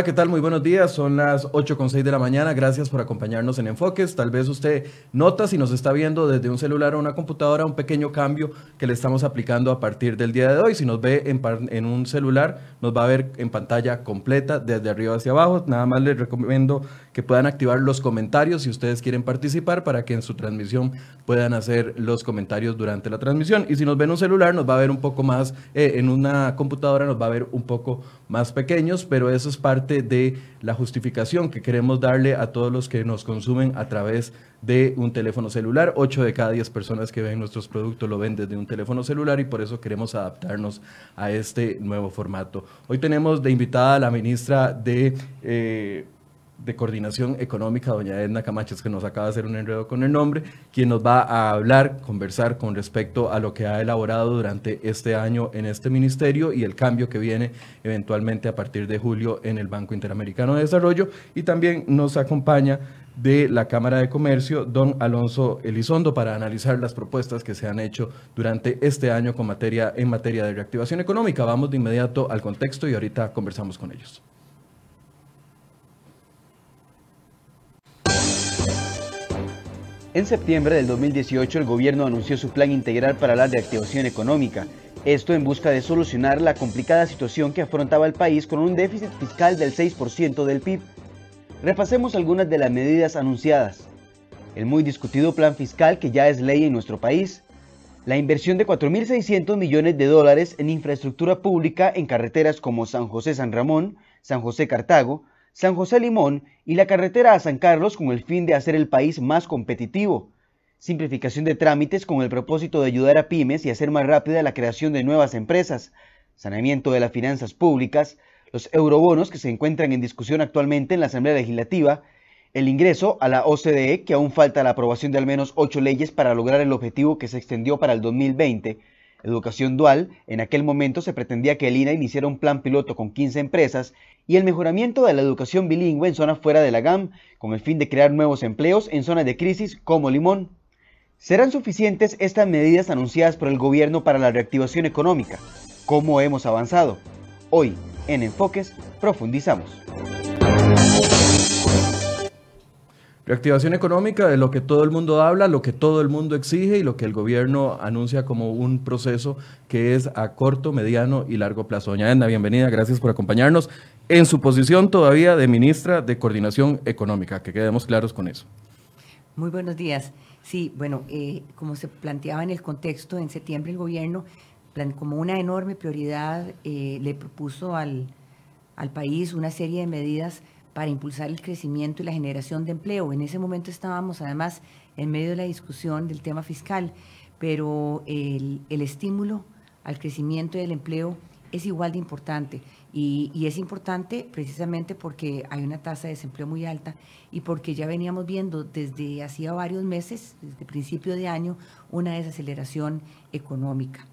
Hola, ¿qué tal? Muy buenos días. Son las 8 con 6 de la mañana. Gracias por acompañarnos en Enfoques. Tal vez usted nota si nos está viendo desde un celular o una computadora un pequeño cambio que le estamos aplicando a partir del día de hoy. Si nos ve en, en un celular, nos va a ver en pantalla completa desde arriba hacia abajo. Nada más les recomiendo que puedan activar los comentarios si ustedes quieren participar para que en su transmisión puedan hacer los comentarios durante la transmisión. Y si nos ven en un celular, nos va a ver un poco más, eh, en una computadora nos va a ver un poco más pequeños, pero eso es parte de la justificación que queremos darle a todos los que nos consumen a través de un teléfono celular. 8 de cada 10 personas que ven nuestros productos lo ven desde un teléfono celular y por eso queremos adaptarnos a este nuevo formato. Hoy tenemos de invitada a la ministra de... Eh, de Coordinación Económica, doña Edna Camacho, que nos acaba de hacer un enredo con el nombre, quien nos va a hablar, conversar con respecto a lo que ha elaborado durante este año en este ministerio y el cambio que viene eventualmente a partir de julio en el Banco Interamericano de Desarrollo. Y también nos acompaña de la Cámara de Comercio, don Alonso Elizondo, para analizar las propuestas que se han hecho durante este año con materia, en materia de reactivación económica. Vamos de inmediato al contexto y ahorita conversamos con ellos. En septiembre del 2018 el gobierno anunció su plan integral para la reactivación económica, esto en busca de solucionar la complicada situación que afrontaba el país con un déficit fiscal del 6% del PIB. Repasemos algunas de las medidas anunciadas. El muy discutido plan fiscal que ya es ley en nuestro país, la inversión de 4.600 millones de dólares en infraestructura pública en carreteras como San José San Ramón, San José Cartago, San José Limón y la carretera a San Carlos con el fin de hacer el país más competitivo. Simplificación de trámites con el propósito de ayudar a pymes y hacer más rápida la creación de nuevas empresas. Saneamiento de las finanzas públicas. Los eurobonos que se encuentran en discusión actualmente en la Asamblea Legislativa. El ingreso a la OCDE, que aún falta la aprobación de al menos ocho leyes para lograr el objetivo que se extendió para el 2020 educación dual, en aquel momento se pretendía que el INA iniciara un plan piloto con 15 empresas y el mejoramiento de la educación bilingüe en zonas fuera de la GAM, con el fin de crear nuevos empleos en zonas de crisis como Limón. ¿Serán suficientes estas medidas anunciadas por el gobierno para la reactivación económica? ¿Cómo hemos avanzado? Hoy, en Enfoques, profundizamos. Reactivación económica de lo que todo el mundo habla, lo que todo el mundo exige y lo que el gobierno anuncia como un proceso que es a corto, mediano y largo plazo. Doña Edna, bienvenida, gracias por acompañarnos en su posición todavía de ministra de Coordinación Económica, que quedemos claros con eso. Muy buenos días. Sí, bueno, eh, como se planteaba en el contexto, en septiembre el gobierno, como una enorme prioridad, eh, le propuso al, al país una serie de medidas para impulsar el crecimiento y la generación de empleo. En ese momento estábamos además en medio de la discusión del tema fiscal, pero el, estímulo al crecimiento y al empleo es igual de importante. Y, y, es importante precisamente porque hay una tasa de desempleo muy alta y porque ya veníamos viendo desde hacía varios meses, desde principio de año, una desaceleración económica.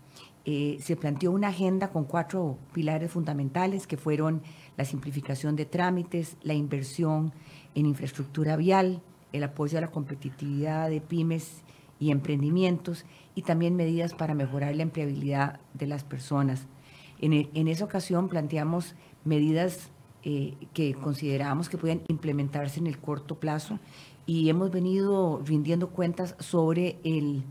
Eh, se planteó una agenda con cuatro pilares fundamentales que fueron la simplificación de trámites, la inversión en infraestructura vial, el apoyo a la competitividad de pymes y emprendimientos y también medidas para mejorar la empleabilidad de las personas. En, e, esa ocasión planteamos medidas eh, que considerábamos que pueden implementarse en el corto plazo y hemos venido rindiendo cuentas sobre el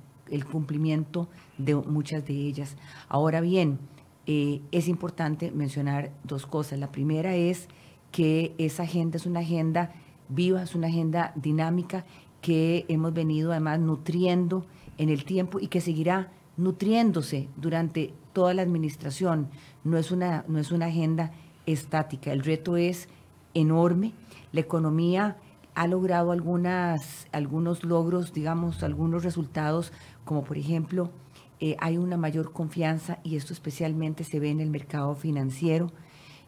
cumplimiento de muchas de ellas. Ahora bien, eh, es importante mencionar dos cosas. La primera es que esa agenda es una agenda viva, es una agenda dinámica que hemos venido además nutriendo en el tiempo y que seguirá nutriéndose durante toda la administración. No es una, no es una agenda estática. El reto es enorme. La economía ha logrado algunas, algunos logros, digamos, algunos resultados como por ejemplo eh, hay una mayor confianza y esto especialmente se ve en el mercado financiero,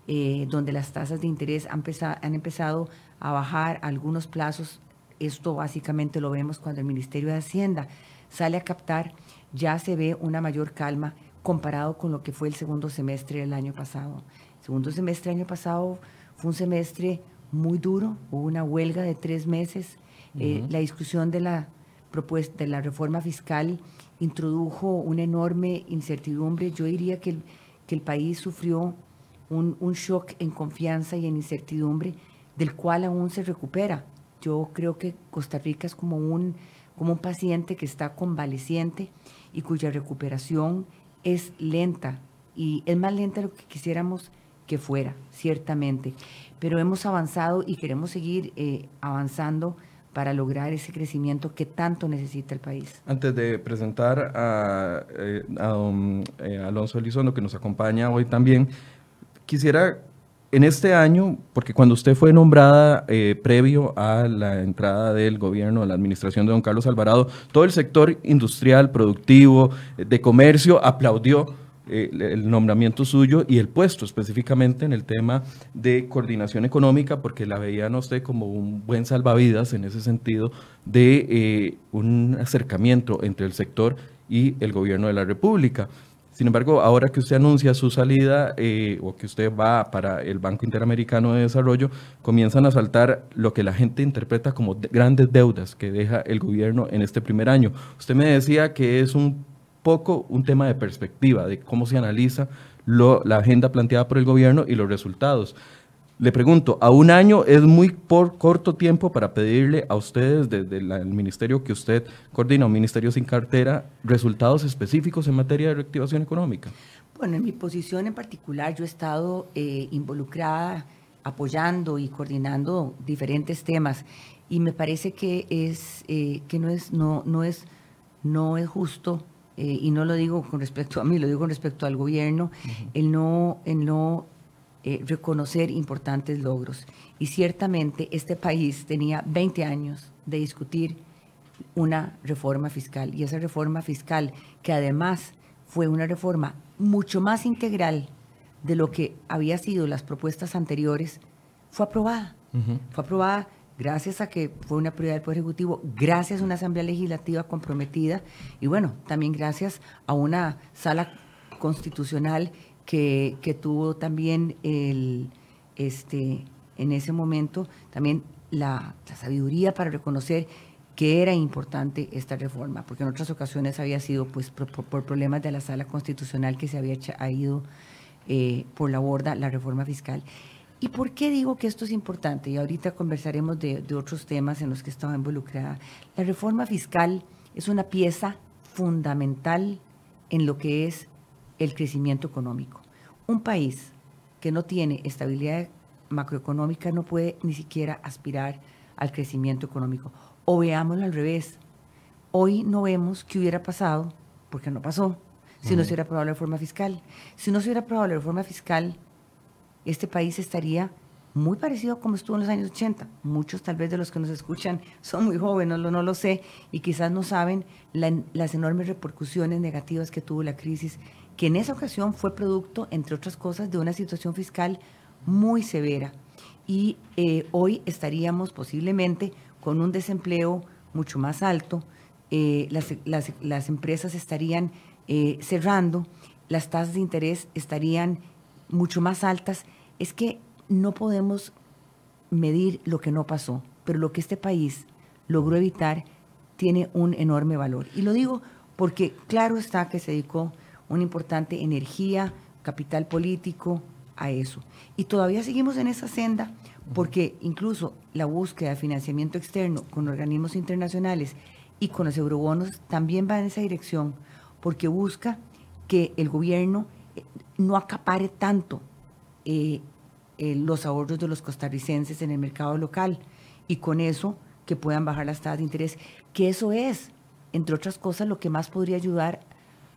eh, donde las tasas de interés han, han empezado a bajar algunos plazos. Esto básicamente lo vemos cuando el Ministerio de Hacienda sale a captar, ya se ve una mayor calma comparado con lo que fue el segundo semestre del año pasado. El segundo semestre del año pasado fue un semestre muy duro, hubo una huelga de tres meses, eh, la discusión de la propuesta de la reforma fiscal introdujo una enorme incertidumbre. Yo diría que el, que el país sufrió un, un shock en confianza y en incertidumbre del cual aún se recupera. Yo creo que Costa Rica es como un, como un paciente que está convaleciente y cuya recuperación es lenta y es más lenta de lo que quisiéramos que fuera, ciertamente. Pero hemos avanzado y queremos seguir eh, avanzando para lograr ese crecimiento que tanto necesita el país. Antes de presentar a, eh, don eh, Alonso Elizondo, que nos acompaña hoy también, quisiera en este año, porque cuando usted fue nombrada eh, previo a la entrada del gobierno, de la administración de don Carlos Alvarado, todo el sector industrial, productivo, de comercio aplaudió eh, el nombramiento suyo y el puesto específicamente en el tema de coordinación económica, porque la veían a usted como un buen salvavidas en ese sentido de eh, un acercamiento entre el sector y el gobierno de la República. Sin embargo, ahora que usted anuncia su salida eh, o que usted va para el Banco Interamericano de Desarrollo, comienzan a saltar lo que la gente interpreta como grandes deudas que deja el gobierno en este primer año. Usted me decía que es un poco un tema de perspectiva, de cómo se analiza la agenda planteada por el gobierno y los resultados. Le pregunto, a un año es muy por corto tiempo para pedirle a ustedes desde el ministerio que usted coordina, un ministerio sin cartera, resultados específicos en materia de reactivación económica. Bueno, en mi posición en particular yo he estado eh, involucrada apoyando y coordinando diferentes temas y me parece que es eh, que no es no no es no es justo eh, y no lo digo con respecto a mí, lo digo con respecto al gobierno, el no, el no eh, reconocer importantes logros. Y ciertamente este país tenía 20 años de discutir una reforma fiscal. Y esa reforma fiscal, que además fue una reforma mucho más integral de lo que había sido las propuestas anteriores, fue aprobada. Fue aprobada gracias a que fue una prioridad del Poder Ejecutivo, gracias a una Asamblea Legislativa comprometida y bueno, también gracias a una sala constitucional que, tuvo también el, este, en ese momento también la, sabiduría para reconocer que era importante esta reforma, porque en otras ocasiones había sido pues por, problemas de la sala constitucional que se había ido eh, por la borda la reforma fiscal. ¿Y por qué digo que esto es importante? Y ahorita conversaremos de, otros temas en los que estaba involucrada. La reforma fiscal es una pieza fundamental en lo que es el crecimiento económico. Un país que no tiene estabilidad macroeconómica no puede ni siquiera aspirar al crecimiento económico. O veámoslo al revés. Hoy no vemos qué hubiera pasado, porque no pasó, si no se hubiera aprobado la reforma fiscal. Si no se hubiera aprobado la reforma fiscal, este país estaría muy parecido a como estuvo en los años 80. Muchos tal vez de los que nos escuchan son muy jóvenes, no, no lo sé, y quizás no saben las enormes repercusiones negativas que tuvo la crisis, que en esa ocasión fue producto, entre otras cosas, de una situación fiscal muy severa. Y eh, hoy estaríamos posiblemente con un desempleo mucho más alto, eh, las, empresas estarían eh, cerrando, las tasas de interés estarían mucho más altas es que no podemos medir lo que no pasó, pero lo que este país logró evitar tiene un enorme valor. Y lo digo porque claro está que se dedicó una importante energía, capital político a eso. Y todavía seguimos en esa senda porque incluso la búsqueda de financiamiento externo con organismos internacionales y con los eurobonos también va en esa dirección, porque busca que el gobierno eh, no acapare tanto eh, eh, los ahorros de los costarricenses en el mercado local y con eso que puedan bajar las tasas de interés, que eso es, entre otras cosas, lo que más podría ayudar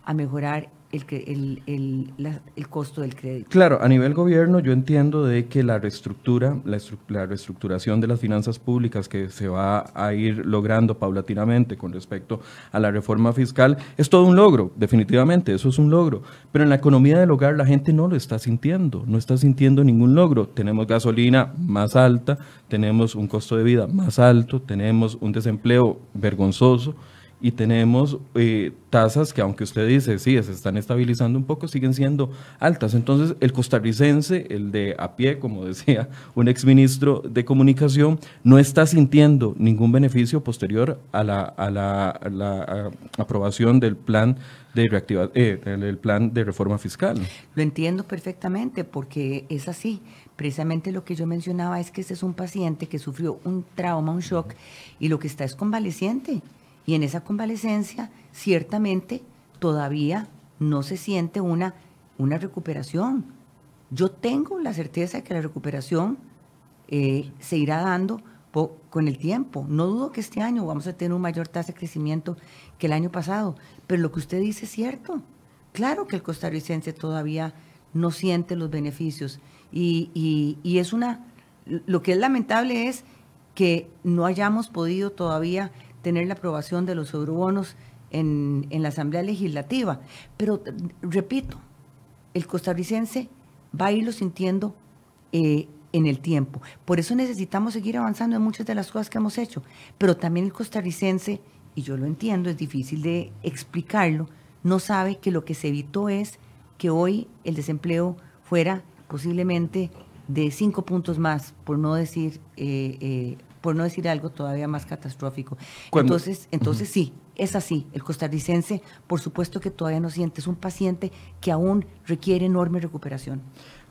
a mejorar el, el, el, costo del crédito. Claro, a nivel gobierno yo entiendo de que la reestructura, la, la, reestructuración de las finanzas públicas que se va a ir logrando paulatinamente con respecto a la reforma fiscal es todo un logro, definitivamente, eso es un logro. Pero en la economía del hogar la gente no lo está sintiendo, no está sintiendo ningún logro. Tenemos gasolina más alta, tenemos un costo de vida más alto, tenemos un desempleo vergonzoso y tenemos eh, tasas que aunque usted dice, sí, se están estabilizando un poco, siguen siendo altas. Entonces, el costarricense, el de a pie, como decía un exministro de Comunicación, no está sintiendo ningún beneficio posterior a la, a la, aprobación del plan de reactiva, eh, el plan de reforma fiscal. Lo entiendo perfectamente porque es así. Precisamente lo que yo mencionaba es que ese es un paciente que sufrió un trauma, un shock, y lo que está es convaleciente. Y en esa convalecencia, ciertamente, todavía no se siente una, una recuperación. Yo tengo la certeza de que la recuperación eh, se irá dando con el tiempo. No dudo que este año vamos a tener un mayor tasa de crecimiento que el año pasado, pero lo que usted dice es cierto. Claro que el costarricense todavía no siente los beneficios y, y es una, lo que es lamentable es que no hayamos podido todavía tener la aprobación de los eurobonos en, la Asamblea Legislativa. Pero, repito, el costarricense va a irlo sintiendo eh, en el tiempo. Por eso necesitamos seguir avanzando en muchas de las cosas que hemos hecho. Pero también el costarricense, y yo lo entiendo, es difícil de explicarlo, no sabe que lo que se evitó es que hoy el desempleo fuera posiblemente de cinco puntos más, por no decir eh, eh, por no decir algo todavía más catastrófico. Entonces, entonces sí, es así. El costarricense, por supuesto que todavía no siente, es un paciente que aún requiere enorme recuperación.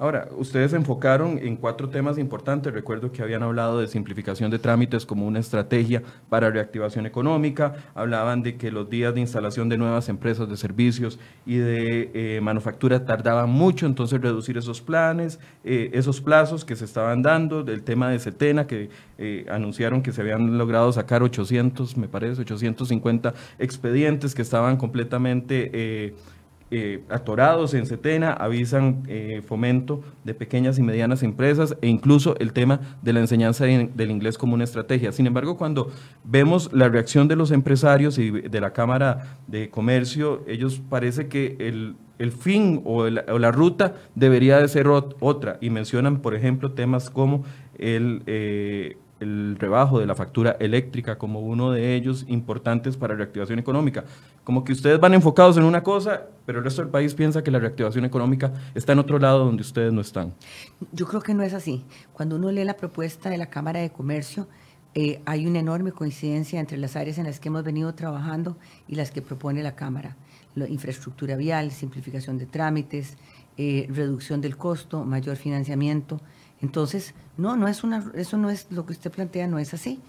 Ahora, ustedes se enfocaron en cuatro temas importantes. Recuerdo que habían hablado de simplificación de trámites como una estrategia para reactivación económica. Hablaban de que los días de instalación de nuevas empresas de servicios y de eh, manufactura tardaban mucho, entonces reducir esos planes, eh, esos plazos que se estaban dando. Del tema de Setena, que eh, anunciaron que se habían logrado sacar 800, me parece, 850 expedientes que estaban completamente eh, atorados en Setena, avisan eh, fomento de pequeñas y medianas empresas e incluso el tema de la enseñanza del inglés como una estrategia. Sin embargo, cuando vemos la reacción de los empresarios y de la Cámara de Comercio, ellos parece que el, el fin o, la ruta debería de ser otra y mencionan, por ejemplo, temas como el... Eh, el rebajo de la factura eléctrica como uno de ellos importantes para reactivación económica. Como que ustedes van enfocados en una cosa, pero el resto del país piensa que la reactivación económica está en otro lado donde ustedes no están. Yo creo que no es así. Cuando uno lee la propuesta de la Cámara de Comercio, eh, hay una enorme coincidencia entre las áreas en las que hemos venido trabajando y las que propone la Cámara. Infraestructura vial, simplificación de trámites, eh, reducción del costo, mayor financiamiento. Entonces, no, no es una, eso no es lo que usted plantea, no es así.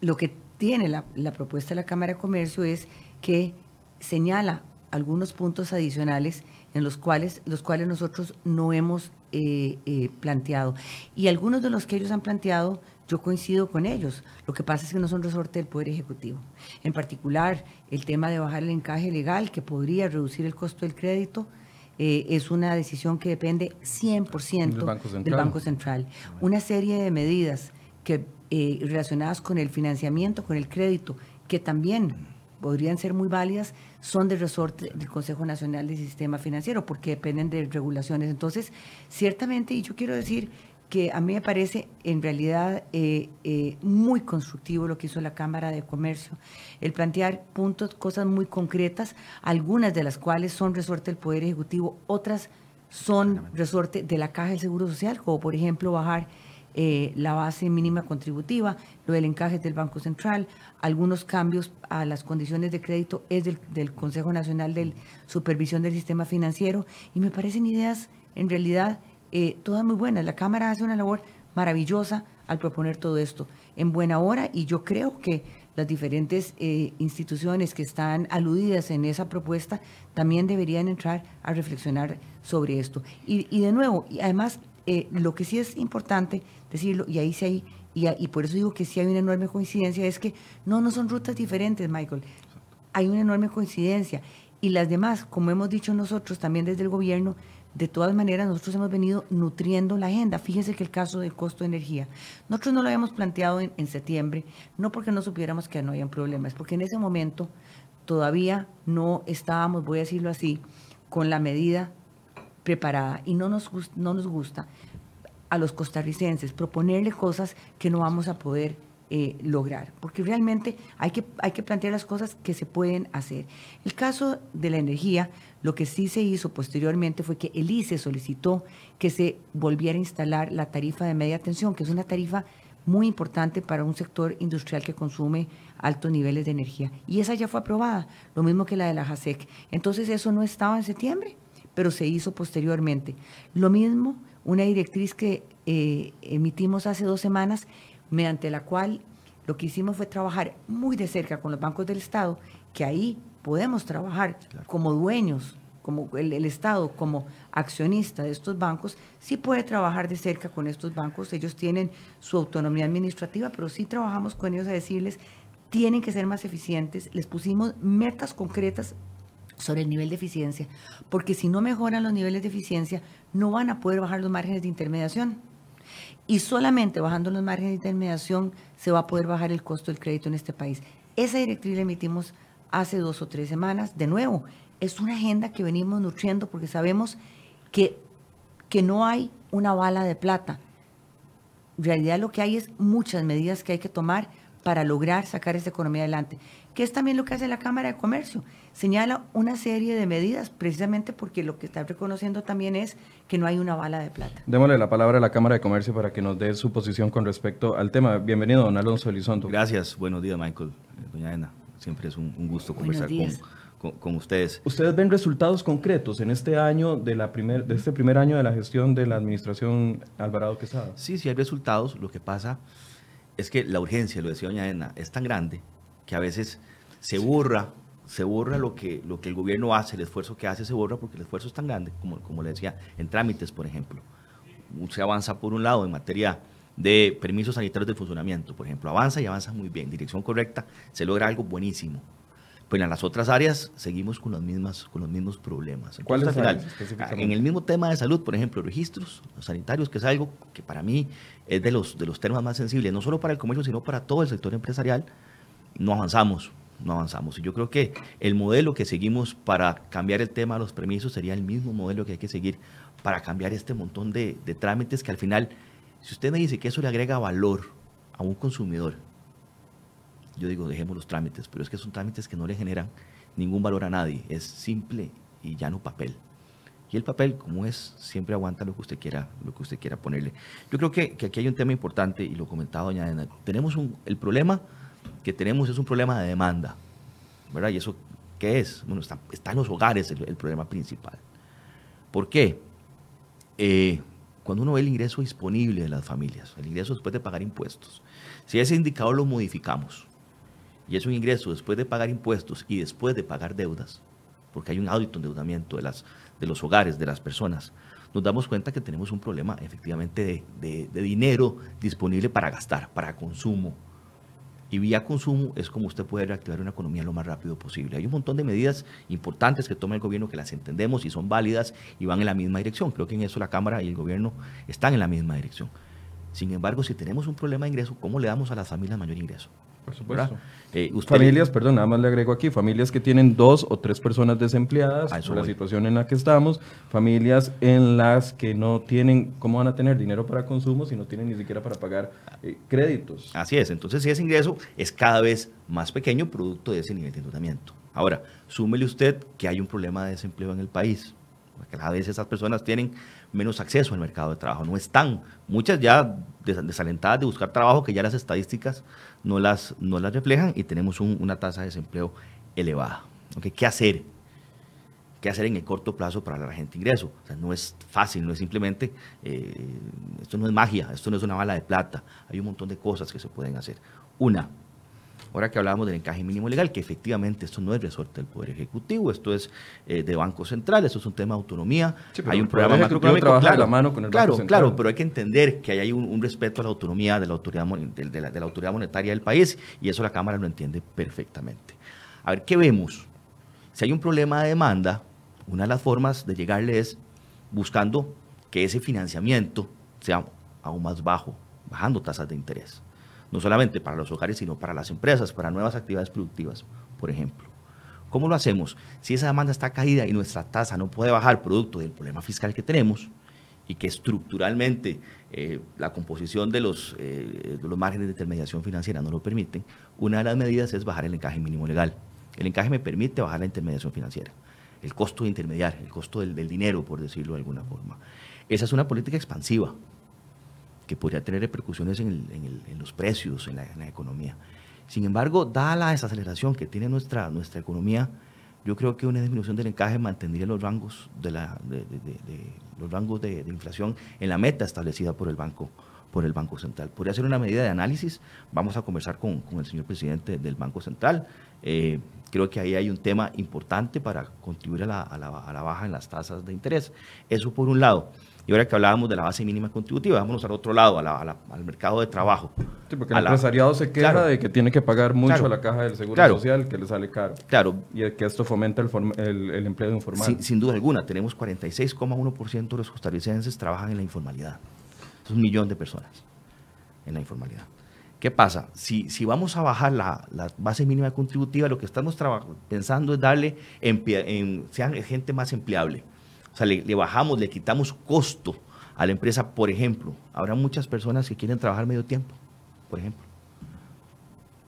Lo que tiene la, propuesta de la Cámara de Comercio es que señala algunos puntos adicionales en los cuales, los cuales nosotros no hemos eh, eh, planteado. Y algunos de los que ellos han planteado, yo coincido con ellos. Lo que pasa es que no son resorte del Poder Ejecutivo. En particular, el tema de bajar el encaje legal, que podría reducir el costo del crédito, eh, es una decisión que depende 100% del Banco, Central. Una serie de medidas que, eh, relacionadas con el financiamiento, con el crédito, que también podrían ser muy válidas, son de resorte del Consejo Nacional del Sistema Financiero, porque dependen de regulaciones. Entonces, ciertamente, y yo quiero decir que a mí me parece en realidad eh, eh, muy constructivo lo que hizo la Cámara de Comercio, el plantear puntos, cosas muy concretas, algunas de las cuales son resorte del Poder Ejecutivo, otras son resorte de la Caja del Seguro Social, como por ejemplo bajar eh, la base mínima contributiva, lo del encaje del Banco Central, algunos cambios a las condiciones de crédito es del, del Consejo Nacional de Supervisión del Sistema Financiero, y me parecen ideas en realidad eh, todas muy buenas. La Cámara hace una labor maravillosa al proponer todo esto en buena hora y yo creo que las diferentes eh, instituciones que están aludidas en esa propuesta también deberían entrar a reflexionar sobre esto. Y, de nuevo, y además, eh, lo que sí es importante decirlo, y ahí sí hay, y, y por eso digo que sí hay una enorme coincidencia, es que no, no son rutas diferentes, Michael. Hay una enorme coincidencia. Y las demás, como hemos dicho nosotros también desde el gobierno, de todas maneras, nosotros hemos venido nutriendo la agenda. Fíjese que el caso del costo de energía, nosotros no lo habíamos planteado en, septiembre, no porque no supiéramos que no había problemas, porque en ese momento todavía no estábamos, voy a decirlo así, con la medida preparada y no nos, no nos gusta a los costarricenses proponerle cosas que no vamos a poder eh, lograr, porque realmente hay que, hay que plantear las cosas que se pueden hacer. El caso de la energía, lo que sí se hizo posteriormente fue que el ICE solicitó que se volviera a instalar la tarifa de media tensión, que es una tarifa muy importante para un sector industrial que consume altos niveles de energía. Y esa ya fue aprobada, lo mismo que la de la JASEC. Entonces eso no estaba en septiembre, pero se hizo posteriormente. Lo mismo, una directriz que eh, emitimos hace dos semanas mediante la cual lo que hicimos fue trabajar muy de cerca con los bancos del Estado, que ahí podemos trabajar como dueños, como el, Estado, como accionista de estos bancos, sí puede trabajar de cerca con estos bancos. Ellos tienen su autonomía administrativa, pero sí trabajamos con ellos a decirles, tienen que ser más eficientes. Les pusimos metas concretas sobre el nivel de eficiencia, porque si no mejoran los niveles de eficiencia, no van a poder bajar los márgenes de intermediación y solamente bajando los márgenes de intermediación se va a poder bajar el costo del crédito en este país. Esa directriz la emitimos hace dos o tres semanas. De nuevo, es una agenda que venimos nutriendo porque sabemos que, que no hay una bala de plata. En realidad lo que hay es muchas medidas que hay que tomar para lograr sacar esta economía adelante, que es también lo que hace la Cámara de Comercio. Señala una serie de medidas precisamente porque lo que está reconociendo también es que no hay una bala de plata. Démosle la palabra a la Cámara de Comercio para que nos dé su posición con respecto al tema. Bienvenido, don Alonso Elizondo. Gracias, buenos días, Michael. Doña Ana, siempre es un, gusto conversar con, ustedes. ¿Ustedes ven resultados concretos en este año de, la primer, de este primer año de la gestión de la administración Alvarado Quesada? Sí, sí hay resultados. Lo que pasa es que la urgencia, lo decía doña Edna, es tan grande que a veces se borra, se borra lo que, lo que el gobierno hace, el esfuerzo que hace se borra porque el esfuerzo es tan grande, como, como le decía, en trámites, por ejemplo. Se avanza por un lado en materia de permisos sanitarios de funcionamiento, por ejemplo, avanza y avanza muy bien, dirección correcta, se logra algo buenísimo. Pero en las otras áreas seguimos con, las mismas, con los mismos problemas. ¿Cuáles final, En el mismo tema de salud, por ejemplo, registros sanitarios, que es algo que para mí es de los, de los temas más sensibles, no solo para el comercio, sino para todo el sector empresarial, no avanzamos, no avanzamos. Y yo creo que el modelo que seguimos para cambiar el tema de los permisos sería el mismo modelo que hay que seguir para cambiar este montón de, de trámites que al final, si usted me dice que eso le agrega valor a un consumidor, yo digo, dejemos los trámites, pero es que son trámites que no le generan ningún valor a nadie, es simple y llano papel. Y el papel, como es, siempre aguanta lo que usted quiera, lo que usted quiera ponerle. Yo creo que, que aquí hay un tema importante, y lo comentaba doña tenemos el problema que tenemos es un problema de demanda, ¿verdad? ¿Y eso qué es? Bueno, está, está en los hogares el, problema principal. ¿Por qué? Eh, cuando uno ve el ingreso disponible de las familias, el ingreso después de pagar impuestos, si ese indicador lo modificamos, y es un ingreso después de pagar impuestos y después de pagar deudas, porque hay un audito endeudamiento de, las, de los hogares, de las personas, nos damos cuenta que tenemos un problema efectivamente de, de dinero disponible para gastar, para consumo. Y vía consumo es como usted puede reactivar una economía lo más rápido posible. Hay un montón de medidas importantes que toma el gobierno que las entendemos y son válidas y van en la misma dirección. Creo que en eso la Cámara y el gobierno están en la misma dirección. Sin embargo, si tenemos un problema de ingreso, ¿cómo le damos a las familias mayor ingreso? Por supuesto. Eh, familias, perdón, nada más le agrego aquí, familias que tienen dos o tres personas desempleadas, por la situación en la que estamos, familias en las que no tienen, ¿cómo van a tener dinero para consumo si no tienen ni siquiera para pagar eh, créditos? Así es, entonces ese ingreso es cada vez más pequeño producto de ese nivel de endeudamiento. Ahora, súmele usted que hay un problema de desempleo en el país, porque cada vez esas personas tienen menos acceso al mercado de trabajo, no están, muchas ya desalentadas de buscar trabajo, que ya las estadísticas no las, no las reflejan y tenemos una tasa de desempleo elevada. ¿Qué hacer? ¿Qué hacer en el corto plazo para la gente ingreso? No es fácil, no es simplemente, eh, esto no es magia, esto no es una bala de plata, hay un montón de cosas que se pueden hacer. Una, Ahora que hablábamos del encaje mínimo legal, que efectivamente esto no es resorte del Poder Ejecutivo, esto es eh, de Banco Central, esto es un tema de autonomía. hay un programa macroeconómico. Claro, la mano con el claro, claro, pero hay que entender que hay un, respeto a la autonomía de la autoridad, de, la, autoridad monetaria del país y eso la Cámara lo entiende perfectamente. A ver, ¿qué vemos? Si hay un problema de demanda, una de las formas de llegarle es buscando que ese financiamiento sea aún más bajo, bajando tasas de interés no solamente para los hogares, sino para las empresas, para nuevas actividades productivas, por ejemplo. ¿Cómo lo hacemos? Si esa demanda está caída y nuestra tasa no puede bajar producto del problema fiscal que tenemos, y que estructuralmente eh, la composición de los, de los márgenes de intermediación financiera no lo permiten, una de las medidas es bajar el encaje mínimo legal. El encaje me permite bajar la intermediación financiera, el costo de intermediar, el costo del, dinero, por decirlo de alguna forma. Esa es una política expansiva que podría tener repercusiones en, los precios, en la, economía. Sin embargo, dada la desaceleración que tiene nuestra, nuestra economía, yo creo que una disminución del encaje mantendría los rangos de, la, los rangos de, inflación en la meta establecida por el Banco por el Banco Central. Podría ser una medida de análisis. Vamos a conversar con, el señor presidente del Banco Central. Eh, creo que ahí hay un tema importante para contribuir a, la, a la, baja en las tasas de interés. Eso por un lado. Y ahora que hablábamos de la base mínima contributiva, vámonos al otro lado, al mercado de trabajo. Sí, porque el empresariado se queja de que tiene que pagar mucho a la caja del Seguro Social, que le sale caro. Claro. Y que esto fomenta el, el, empleo informal. Sin, sin duda alguna, tenemos 46,1% de los costarricenses trabajan en la informalidad. Es un millón de personas en la informalidad. ¿Qué pasa? Si, si vamos a bajar la, base mínima contributiva, lo que estamos pensando es darle, en, sean gente más empleable. O sea, le, bajamos, le quitamos costo a la empresa. Por ejemplo, habrá muchas personas que quieren trabajar medio tiempo, por ejemplo.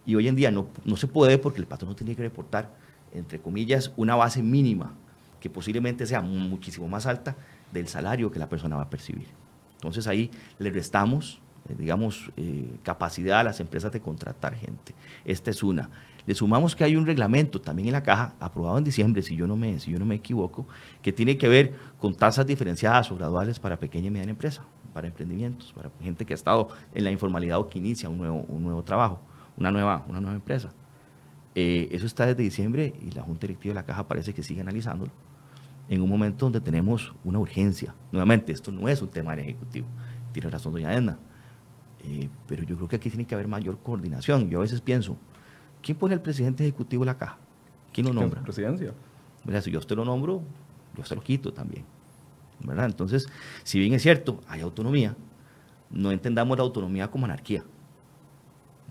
Y hoy en día no, no se puede porque el patrón no tiene que reportar, entre comillas, una base mínima que posiblemente sea muchísimo más alta del salario que la persona va a percibir. Entonces ahí le restamos, digamos, eh, capacidad a las empresas de contratar gente. Esta es una. Le sumamos que hay un reglamento también en la caja, aprobado en diciembre, si yo no me, si yo no me equivoco, que tiene que ver con tasas diferenciadas o graduales para pequeña y mediana empresa, para emprendimientos, para gente que ha estado en la informalidad o que inicia un nuevo, un nuevo trabajo, una nueva, una nueva empresa. Eh, eso está desde diciembre y la Junta Directiva de la Caja parece que sigue analizándolo en un momento donde tenemos una urgencia. Nuevamente, esto no es un tema del Ejecutivo, tiene razón doña Edna, eh, pero yo creo que aquí tiene que haber mayor coordinación. Yo a veces pienso, ¿quién pone al presidente ejecutivo en la caja? ¿Quién lo nombra? Presidencia. si yo usted lo nombro, yo se lo quito también. ¿verdad? Entonces, si bien es cierto, hay autonomía, no entendamos la autonomía como anarquía.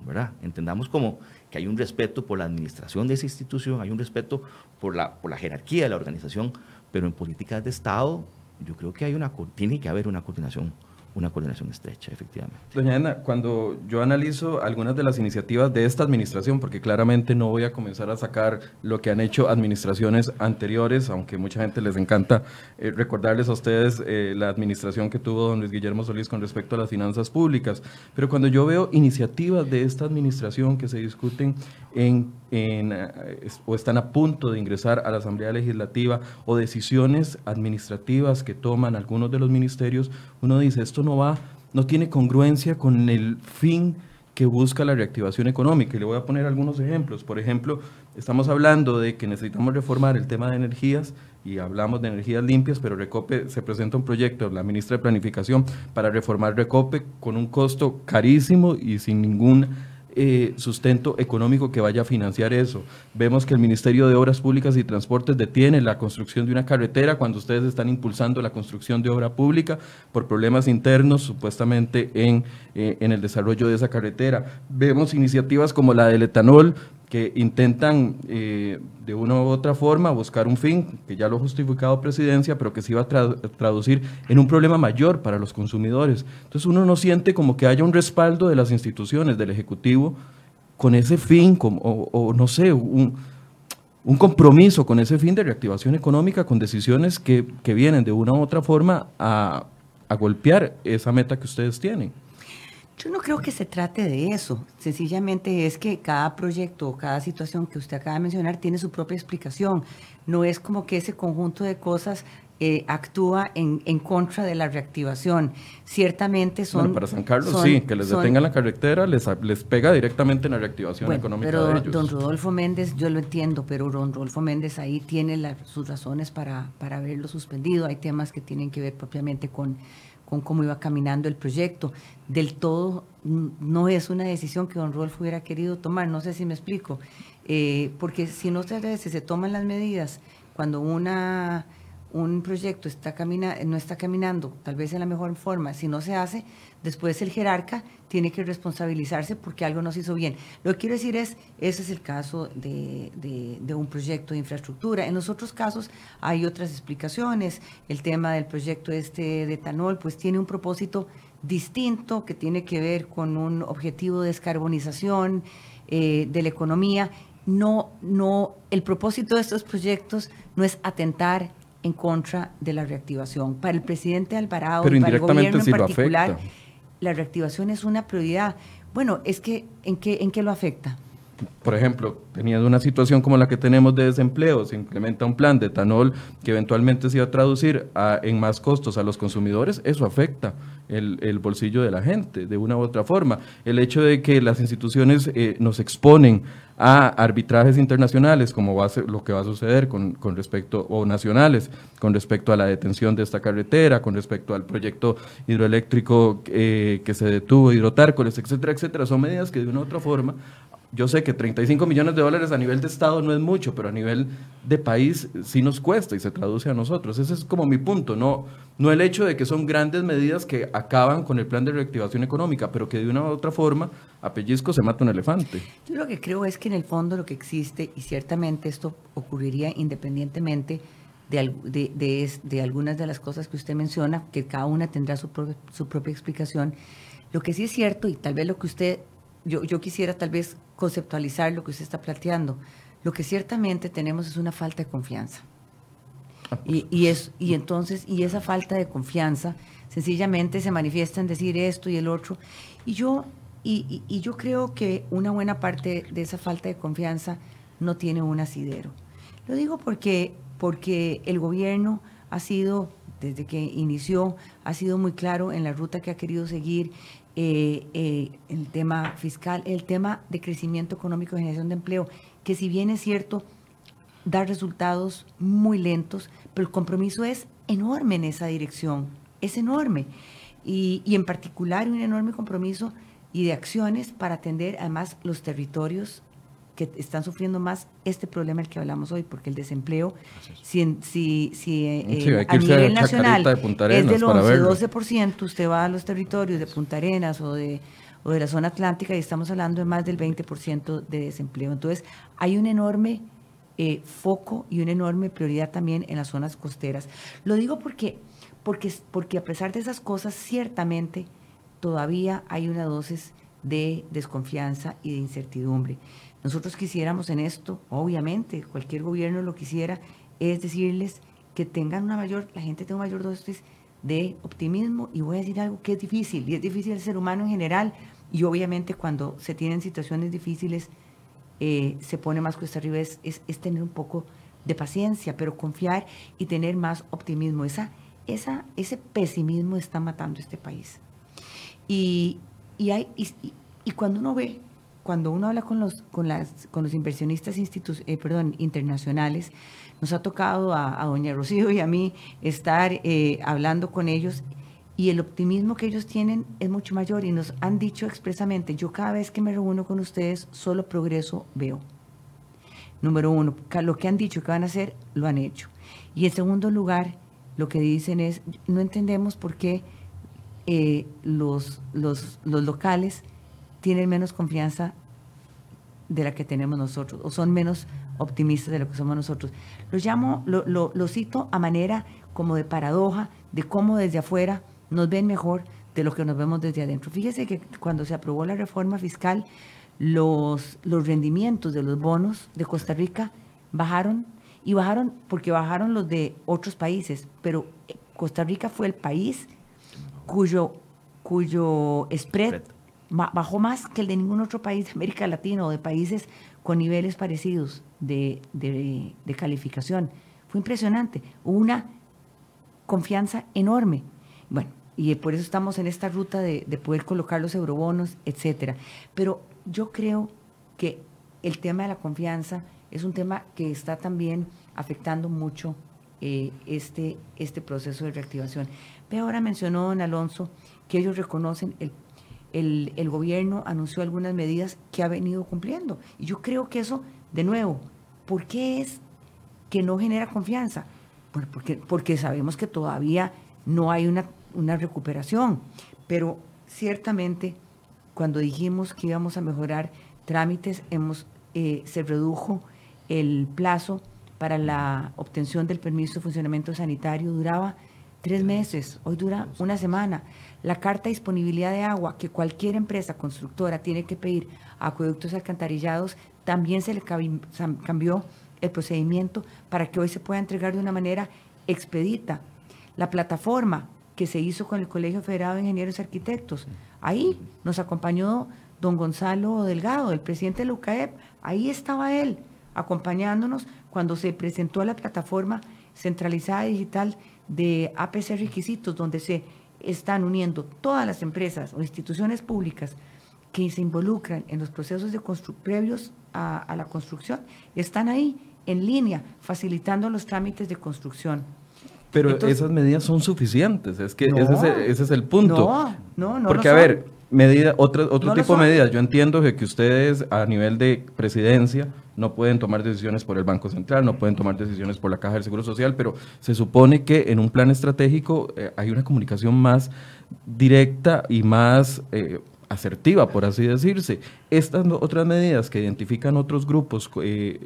¿verdad? Entendamos como que hay un respeto por la administración de esa institución, hay un respeto por la, por la jerarquía de la organización, pero en políticas de Estado yo creo que hay una, tiene que haber una coordinación una coordinación estrecha, efectivamente. Doña Ana, cuando yo analizo algunas de las iniciativas de esta administración, porque claramente no voy a comenzar a sacar lo que han hecho administraciones anteriores, aunque mucha gente les encanta eh, recordarles a ustedes eh, la administración que tuvo don Luis Guillermo Solís con respecto a las finanzas públicas, pero cuando yo veo iniciativas de esta administración que se discuten en, eh, o están a punto de ingresar a la Asamblea Legislativa o decisiones administrativas que toman algunos de los ministerios, uno dice, esto no va, no tiene congruencia con el fin que busca la reactivación económica. Y le voy a poner algunos ejemplos. Por ejemplo, estamos hablando de que necesitamos reformar el tema de energías y hablamos de energías limpias, pero Recope se presenta un proyecto, la ministra de Planificación, para reformar Recope con un costo carísimo y sin ningún eh, sustento económico que vaya a financiar eso. Vemos que el Ministerio de Obras Públicas y Transportes detiene la construcción de una carretera cuando ustedes están impulsando la construcción de obra pública por problemas internos supuestamente en, eh, en el desarrollo de esa carretera. Vemos iniciativas como la del etanol, que intentan eh, de una u otra forma buscar un fin, que ya lo ha justificado presidencia, pero que se iba a traducir en un problema mayor para los consumidores. Entonces uno no siente como que haya un respaldo de las instituciones, del Ejecutivo, con ese fin, como, o, no sé, un, un, compromiso con ese fin de reactivación económica, con decisiones que, que vienen de una u otra forma a, a golpear esa meta que ustedes tienen. Yo no creo que se trate de eso. Sencillamente es que cada proyecto o cada situación que usted acaba de mencionar tiene su propia explicación. No es como que ese conjunto de cosas eh, actúa en, en, contra de la reactivación. Ciertamente son... Bueno, para San Carlos sí, que les detengan la carretera les, les pega directamente en la reactivación económica pero de ellos. don Rodolfo Méndez, yo lo entiendo, pero don Rodolfo Méndez ahí tiene sus razones para, para haberlo suspendido. Hay temas que tienen que ver propiamente con con cómo iba caminando el proyecto. Del todo no es una decisión que don Rolfo hubiera querido tomar, no sé si me explico, eh, porque si no se, se toman las medidas cuando una, un proyecto está camina, no está caminando tal vez en la mejor forma, si no se hace, después el jerarca tiene que responsabilizarse porque algo no se hizo bien. Lo que quiero decir es, ese es el caso de, de, un proyecto de infraestructura. En los otros casos hay otras explicaciones. El tema del proyecto este de etanol, pues tiene un propósito distinto que tiene que ver con un objetivo de descarbonización eh, de la economía. No, no, el propósito de estos proyectos no es atentar en contra de la reactivación. Para el presidente Alvarado y para el gobierno en particular, la reactivación es una prioridad. Bueno, es que ¿en qué, en qué lo afecta? por ejemplo, teniendo una situación como la que tenemos de desempleo, se implementa un plan de etanol que eventualmente se iba a traducir en más costos a los consumidores, eso afecta el, bolsillo de la gente de una u otra forma. El hecho de que las instituciones eh, nos exponen a arbitrajes internacionales, como va a ser, lo que va a suceder con, respecto, o nacionales, con respecto a la detención de esta carretera, con respecto al proyecto hidroeléctrico eh, que se detuvo, hidrotárcoles, etcétera, etcétera, son medidas que de una u otra forma yo sé que 35 millones de dólares a nivel de Estado no es mucho, pero a nivel de país sí nos cuesta y se traduce a nosotros. Ese es como mi punto, no, no el hecho de que son grandes medidas que acaban con el plan de reactivación económica, pero que de una u otra forma a pellizco se mata un elefante. Yo lo que creo es que en el fondo lo que existe, y ciertamente esto ocurriría independientemente de, algunas de las cosas que usted menciona, que cada una tendrá su, su propia explicación, lo que sí es cierto, y tal vez lo que usted yo, yo quisiera tal vez conceptualizar lo que usted está planteando. Lo que ciertamente tenemos es una falta de confianza. Ah, y, y, es, y entonces, y esa falta de confianza sencillamente se manifiesta en decir esto y el otro. Y yo, y, y, yo creo que una buena parte de esa falta de confianza no tiene un asidero. Lo digo porque, porque el gobierno ha sido, desde que inició, ha sido muy claro en la ruta que ha querido seguir eh, eh, el tema fiscal, el tema de crecimiento económico y generación de empleo, que si bien es cierto, da resultados muy lentos, pero el compromiso es enorme en esa dirección, es enorme. Y, y en particular un enorme compromiso y de acciones para atender además los territorios que están sufriendo más este problema del que hablamos hoy, porque el desempleo, si, si, si eh, a nivel nacional es del 11-12%, usted va a los territorios de Punta Arenas o de, o de la zona atlántica y estamos hablando de más del 20% de desempleo. Entonces, hay un enorme eh, foco y una enorme prioridad también en las zonas costeras. Lo digo porque, porque, porque a pesar de esas cosas, ciertamente todavía hay una dosis de desconfianza y de incertidumbre. Nosotros quisiéramos en esto, obviamente, cualquier gobierno lo quisiera, es decirles que tengan una mayor, la gente tenga una mayor dosis de optimismo y voy a decir algo que es difícil, y es difícil el ser humano en general, y obviamente cuando se tienen situaciones difíciles eh, se pone más cuesta arriba, es, tener un poco de paciencia, pero confiar y tener más optimismo. Esa, esa, ese pesimismo está matando este país. Y, y, hay, y cuando uno ve cuando uno habla con los, con las, con los inversionistas eh, perdón, internacionales, nos ha tocado a, doña Rocío y a mí estar eh, hablando con ellos y el optimismo que ellos tienen es mucho mayor y nos han dicho expresamente, yo cada vez que me reúno con ustedes, solo progreso veo. Número uno, lo que han dicho que van a hacer, lo han hecho. Y en segundo lugar, lo que dicen es, no entendemos por qué eh, los, los, los locales tienen menos confianza de la que tenemos nosotros o son menos optimistas de lo que somos nosotros. Lo llamo, lo, lo, cito a manera como de paradoja de cómo desde afuera nos ven mejor de lo que nos vemos desde adentro. Fíjese que cuando se aprobó la reforma fiscal, los, los rendimientos de los bonos de Costa Rica bajaron y bajaron porque bajaron los de otros países, pero Costa Rica fue el país cuyo, cuyo spread bajó más que el de ningún otro país de América Latina o de países con niveles parecidos de, calificación. Fue impresionante, hubo una confianza enorme. Bueno, y por eso estamos en esta ruta de, poder colocar los eurobonos, etcétera. Pero yo creo que el tema de la confianza es un tema que está también afectando mucho eh, este, este proceso de reactivación. Pero ahora mencionó don Alonso que ellos reconocen el el, gobierno anunció algunas medidas que ha venido cumpliendo. Y yo creo que eso, de nuevo, ¿por qué es que no genera confianza? porque, porque sabemos que todavía no hay una, una recuperación, pero ciertamente cuando dijimos que íbamos a mejorar trámites, hemos, eh, se redujo el plazo para la obtención del permiso de funcionamiento sanitario, duraba tres meses, hoy dura una semana. La carta de disponibilidad de agua que cualquier empresa constructora tiene que pedir a acueductos alcantarillados, también se le cambió el procedimiento para que hoy se pueda entregar de una manera expedita. La plataforma que se hizo con el Colegio Federado de Ingenieros y Arquitectos, ahí nos acompañó don Gonzalo Delgado, el presidente de UCAEP, ahí estaba él acompañándonos cuando se presentó la plataforma centralizada digital de APC Requisitos, donde se están uniendo todas las empresas o instituciones públicas que se involucran en los procesos de previos a, la construcción, están ahí en línea, facilitando los trámites de construcción. Pero esas medidas son suficientes, es que ese, es el, punto. No, no, no. Porque, a ver, medida, otro, otro tipo de medidas, yo entiendo que, que ustedes a nivel de presidencia no pueden tomar decisiones por el Banco Central, no pueden tomar decisiones por la Caja del Seguro Social, pero se supone que en un plan estratégico eh, hay una comunicación más directa y más eh, asertiva, por así decirse. Estas otras medidas que identifican otros grupos eh,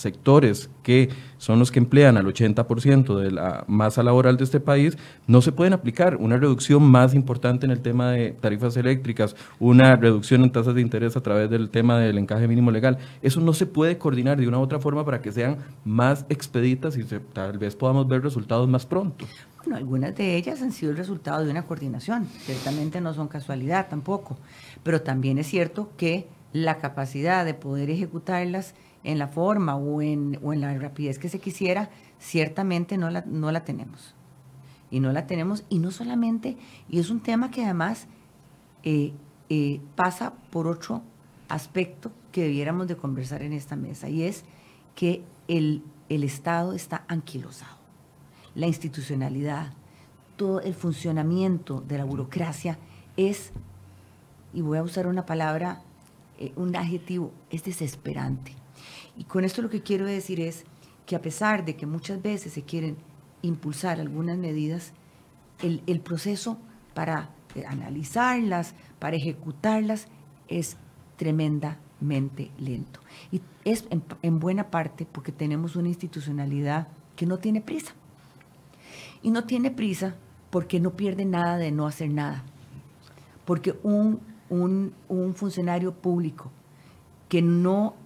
sectores que son los que emplean al 80% de la masa laboral de este país, no se pueden aplicar. Una reducción más importante en el tema de tarifas eléctricas, una reducción en tasas de interés a través del tema del encaje mínimo legal, eso no se puede coordinar de una u otra forma para que sean más expeditas y tal vez podamos ver resultados más pronto. Bueno, algunas de ellas han sido el resultado de una coordinación, ciertamente no son casualidad tampoco, pero también es cierto que la capacidad de poder ejecutarlas en la forma o en, o en la rapidez que se quisiera, ciertamente no la, no la tenemos. Y no la tenemos, y no solamente, y es un tema que además eh, eh, pasa por otro aspecto que debiéramos de conversar en esta mesa, y es que el, el Estado está anquilosado. La institucionalidad, todo el funcionamiento de la burocracia es, y voy a usar una palabra, eh, un adjetivo, es desesperante. Y con esto lo que quiero decir es que a pesar de que muchas veces se quieren impulsar algunas medidas, el, proceso para eh, analizarlas, para ejecutarlas, es tremendamente lento. Y es en, buena parte porque tenemos una institucionalidad que no tiene prisa. Y no tiene prisa porque no pierde nada de no hacer nada. Porque un, un funcionario público que no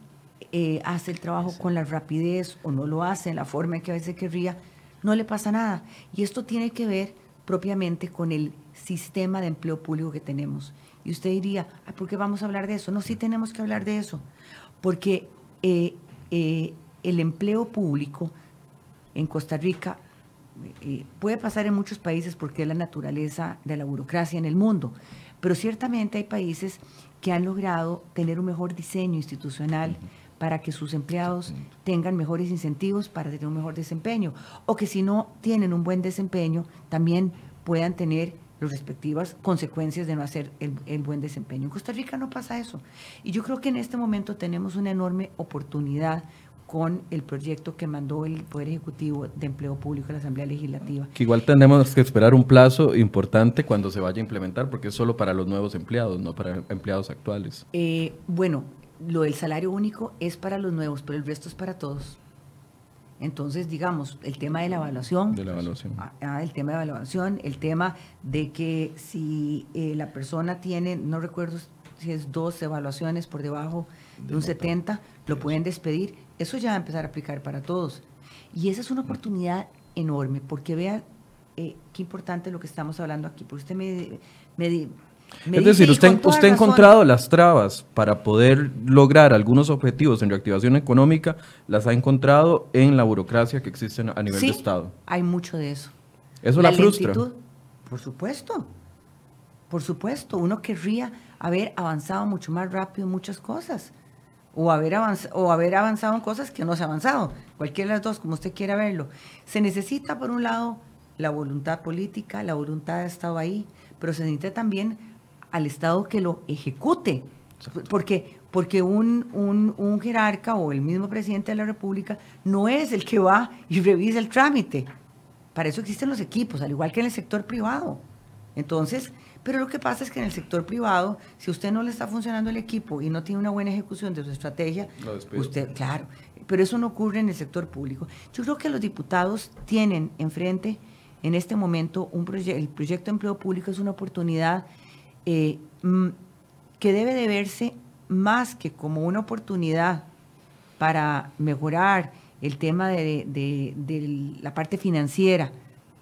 eh, hace el trabajo con la rapidez o no lo hace en la forma en que a veces querría, no le pasa nada. Y esto tiene que ver propiamente con el sistema de empleo público que tenemos. Y usted diría, ¿por qué vamos a hablar de eso? No, sí tenemos que hablar de eso, porque eh, eh, el empleo público en Costa Rica puede pasar en muchos países porque es la naturaleza de la burocracia en el mundo, pero ciertamente hay países que han logrado tener un mejor diseño institucional para que sus empleados tengan mejores incentivos para tener un mejor desempeño, o que si no tienen un buen desempeño, también puedan tener las respectivas consecuencias de no hacer el, buen desempeño. En Costa Rica no pasa eso. Y yo creo que en este momento tenemos una enorme oportunidad con el proyecto que mandó el Poder Ejecutivo de Empleo Público a la Asamblea Legislativa. Que igual tenemos que esperar un plazo importante cuando se vaya a implementar, porque es solo para los nuevos empleados, no para empleados actuales. Eh, bueno, lo del salario único es para los nuevos, pero el resto es para todos. Entonces, digamos, el tema de la evaluación. De la evaluación. Ah, ah, el tema de evaluación, el tema de que si eh, la persona tiene, no recuerdo si es dos evaluaciones por debajo de, un 70, lo pueden despedir. Eso ya va a empezar a aplicar para todos. Y esa es una oportunidad enorme, porque vean eh, qué importante lo que estamos hablando aquí. Porque usted me, me, es decir, usted, usted ha encontrado las trabas para poder lograr algunos objetivos en reactivación económica, las ha encontrado en la burocracia que existe a nivel de Estado. Hay mucho de eso. ¿Eso la, frustra? Por supuesto. Por supuesto. Uno querría haber avanzado mucho más rápido en muchas cosas. O haber, o haber avanzado en cosas que no se ha avanzado. Cualquiera de las dos, como usted quiera verlo. Se necesita, por un lado, la voluntad política, la voluntad de Estado ahí, pero se necesita también al Estado que lo ejecute. Porque, porque un, un, un, jerarca o el mismo presidente de la República no es el que va y revisa el trámite. Para eso existen los equipos, al igual que en el sector privado. Entonces, pero lo que pasa es que en el sector privado, si usted no le está funcionando el equipo y no tiene una buena ejecución de su estrategia, usted, claro, pero eso no ocurre en el sector público. Yo creo que los diputados tienen enfrente en este momento un el proyecto de empleo público es una oportunidad eh, que debe de verse más que como una oportunidad para mejorar el tema de, la parte financiera,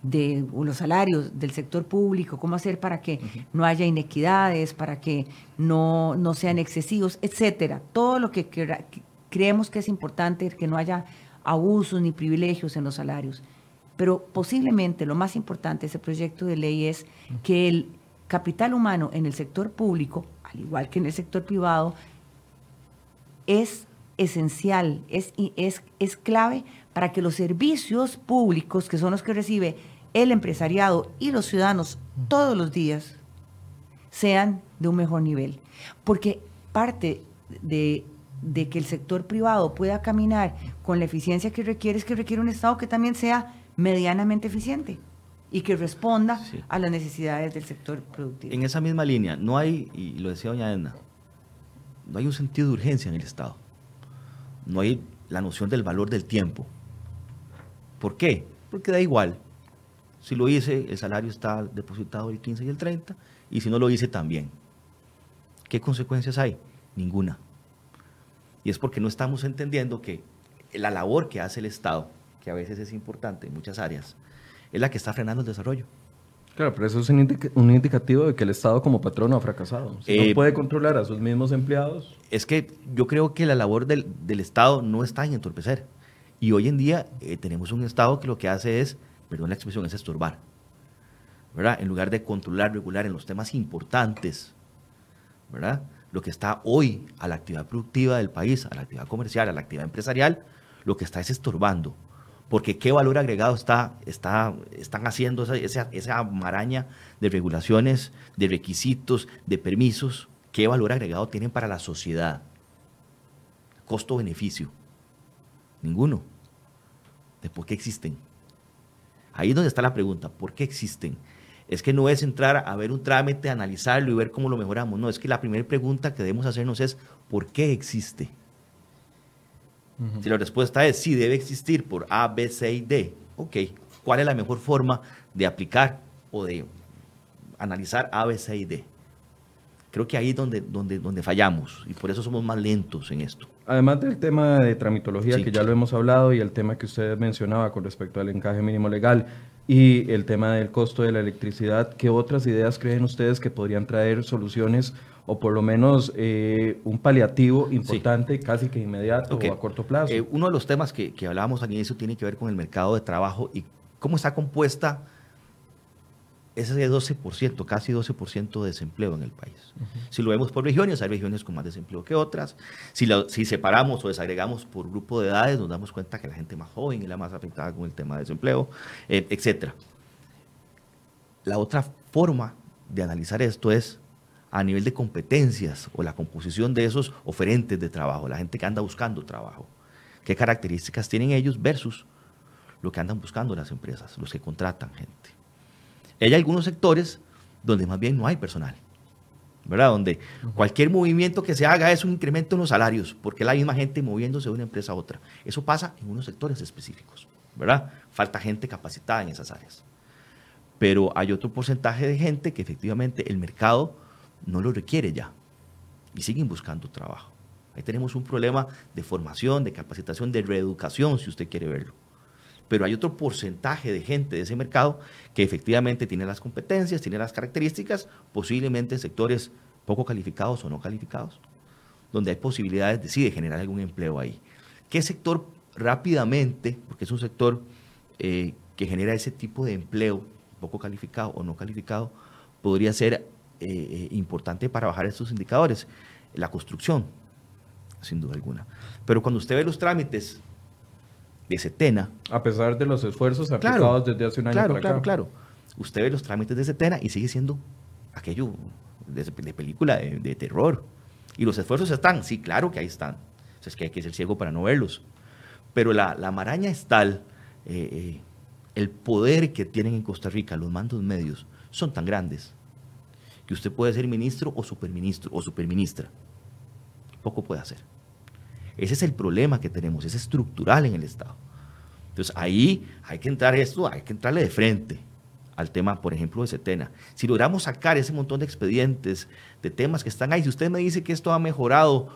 de los salarios del sector público, cómo hacer para que no haya inequidades, para que no, no sean excesivos, etcétera. Todo lo que creemos que es importante, que no haya abusos ni privilegios en los salarios. Pero posiblemente lo más importante de ese proyecto de ley es que el capital humano en el sector público, al igual que en el sector privado, es esencial, es, es, es clave para que los servicios públicos, que son los que recibe el empresariado y los ciudadanos todos los días, sean de un mejor nivel. Porque parte de, que el sector privado pueda caminar con la eficiencia que requiere es que requiere un Estado que también sea medianamente eficiente y que responda a las necesidades del sector productivo. En esa misma línea, no hay, y lo decía doña Edna, no hay un sentido de urgencia en el Estado. No hay la noción del valor del tiempo. ¿Por qué? Porque da igual. Si lo hice, el salario está depositado el 15 y el 30, y si no lo hice, también. ¿Qué consecuencias hay? Ninguna. Y es porque no estamos entendiendo que la labor que hace el Estado, que a veces es importante en muchas áreas, es la que está frenando el desarrollo. Claro, pero eso es un, indicativo de que el Estado como patrono ha fracasado. Si no eh, puede controlar a sus mismos empleados. Es que yo creo que la labor del, Estado no está en entorpecer. Y hoy en día eh, tenemos un Estado que lo que hace es, perdón la expresión, es estorbar. ¿Verdad? En lugar de controlar, regular en los temas importantes, ¿verdad? Lo que está hoy a la actividad productiva del país, a la actividad comercial, a la actividad empresarial, lo que está es estorbando porque qué valor agregado está, está, están haciendo esa, esa, maraña de regulaciones, de requisitos, de permisos, qué valor agregado tienen para la sociedad. Costo-beneficio. Ninguno. ¿De por qué existen? Ahí es donde está la pregunta, ¿por qué existen? Es que no es entrar a ver un trámite, analizarlo y ver cómo lo mejoramos. No, es que la primera pregunta que debemos hacernos es, ¿por qué existe? Si la respuesta es sí, debe existir por A, B, C y D, ok, ¿cuál es la mejor forma de aplicar o de analizar A, B, C y D? Creo que ahí es donde, donde, donde fallamos y por eso somos más lentos en esto. Además del tema de tramitología, que ya lo hemos hablado, y el tema que usted mencionaba con respecto al encaje mínimo legal y el tema del costo de la electricidad, ¿qué otras ideas creen ustedes que podrían traer soluciones o por lo menos eh, un paliativo importante, casi que inmediato o a corto plazo. Eh, uno de los temas que, que hablábamos al inicio tiene que ver con el mercado de trabajo y cómo está compuesta ese 12%, casi 12% de desempleo en el país. Si lo vemos por regiones, hay regiones con más desempleo que otras. Si, si separamos o desagregamos por grupo de edades, nos damos cuenta que la gente más joven es la más afectada con el tema de desempleo, eh, etc. La otra forma de analizar esto es a nivel de competencias o la composición de esos oferentes de trabajo, la gente que anda buscando trabajo. ¿Qué características tienen ellos versus lo que andan buscando las empresas, los que contratan gente? Hay algunos sectores donde más bien no hay personal, ¿verdad? Donde cualquier movimiento que se haga es un incremento en los salarios, porque la misma gente moviéndose de una empresa a otra. Eso pasa en unos sectores específicos, ¿verdad? Falta gente capacitada en esas áreas. Pero hay otro porcentaje de gente que efectivamente el mercado no lo requiere ya y siguen buscando trabajo. Ahí tenemos un problema de formación, de capacitación, de reeducación, si usted quiere verlo. Pero hay otro porcentaje de gente de ese mercado que efectivamente tiene las competencias, tiene las características, posiblemente en sectores poco calificados o no calificados, donde hay posibilidades de, sí, de generar algún empleo ahí. ¿Qué sector rápidamente, porque es un sector eh, que genera ese tipo de empleo, poco calificado o no calificado, podría ser eh, importante para bajar estos indicadores. La construcción, sin duda alguna. Pero cuando usted ve los trámites de Setena... A pesar de los esfuerzos aplicados desde hace un año Claro, claro, claro. Usted ve los trámites de Setena y sigue siendo aquello de, película de, terror. Y los esfuerzos están, sí, claro que ahí están. es que hay que ser ciego para no verlos. Pero la, maraña es tal, eh, eh, el poder que tienen en Costa Rica los mandos medios son tan grandes que usted puede ser ministro o superministro o superministra. Poco puede hacer. Ese es el problema que tenemos, es estructural en el Estado. Entonces ahí hay que entrar esto, hay que entrarle de frente al tema, por ejemplo, de Setena. Si logramos sacar ese montón de expedientes, de temas que están ahí, si usted me dice que esto ha mejorado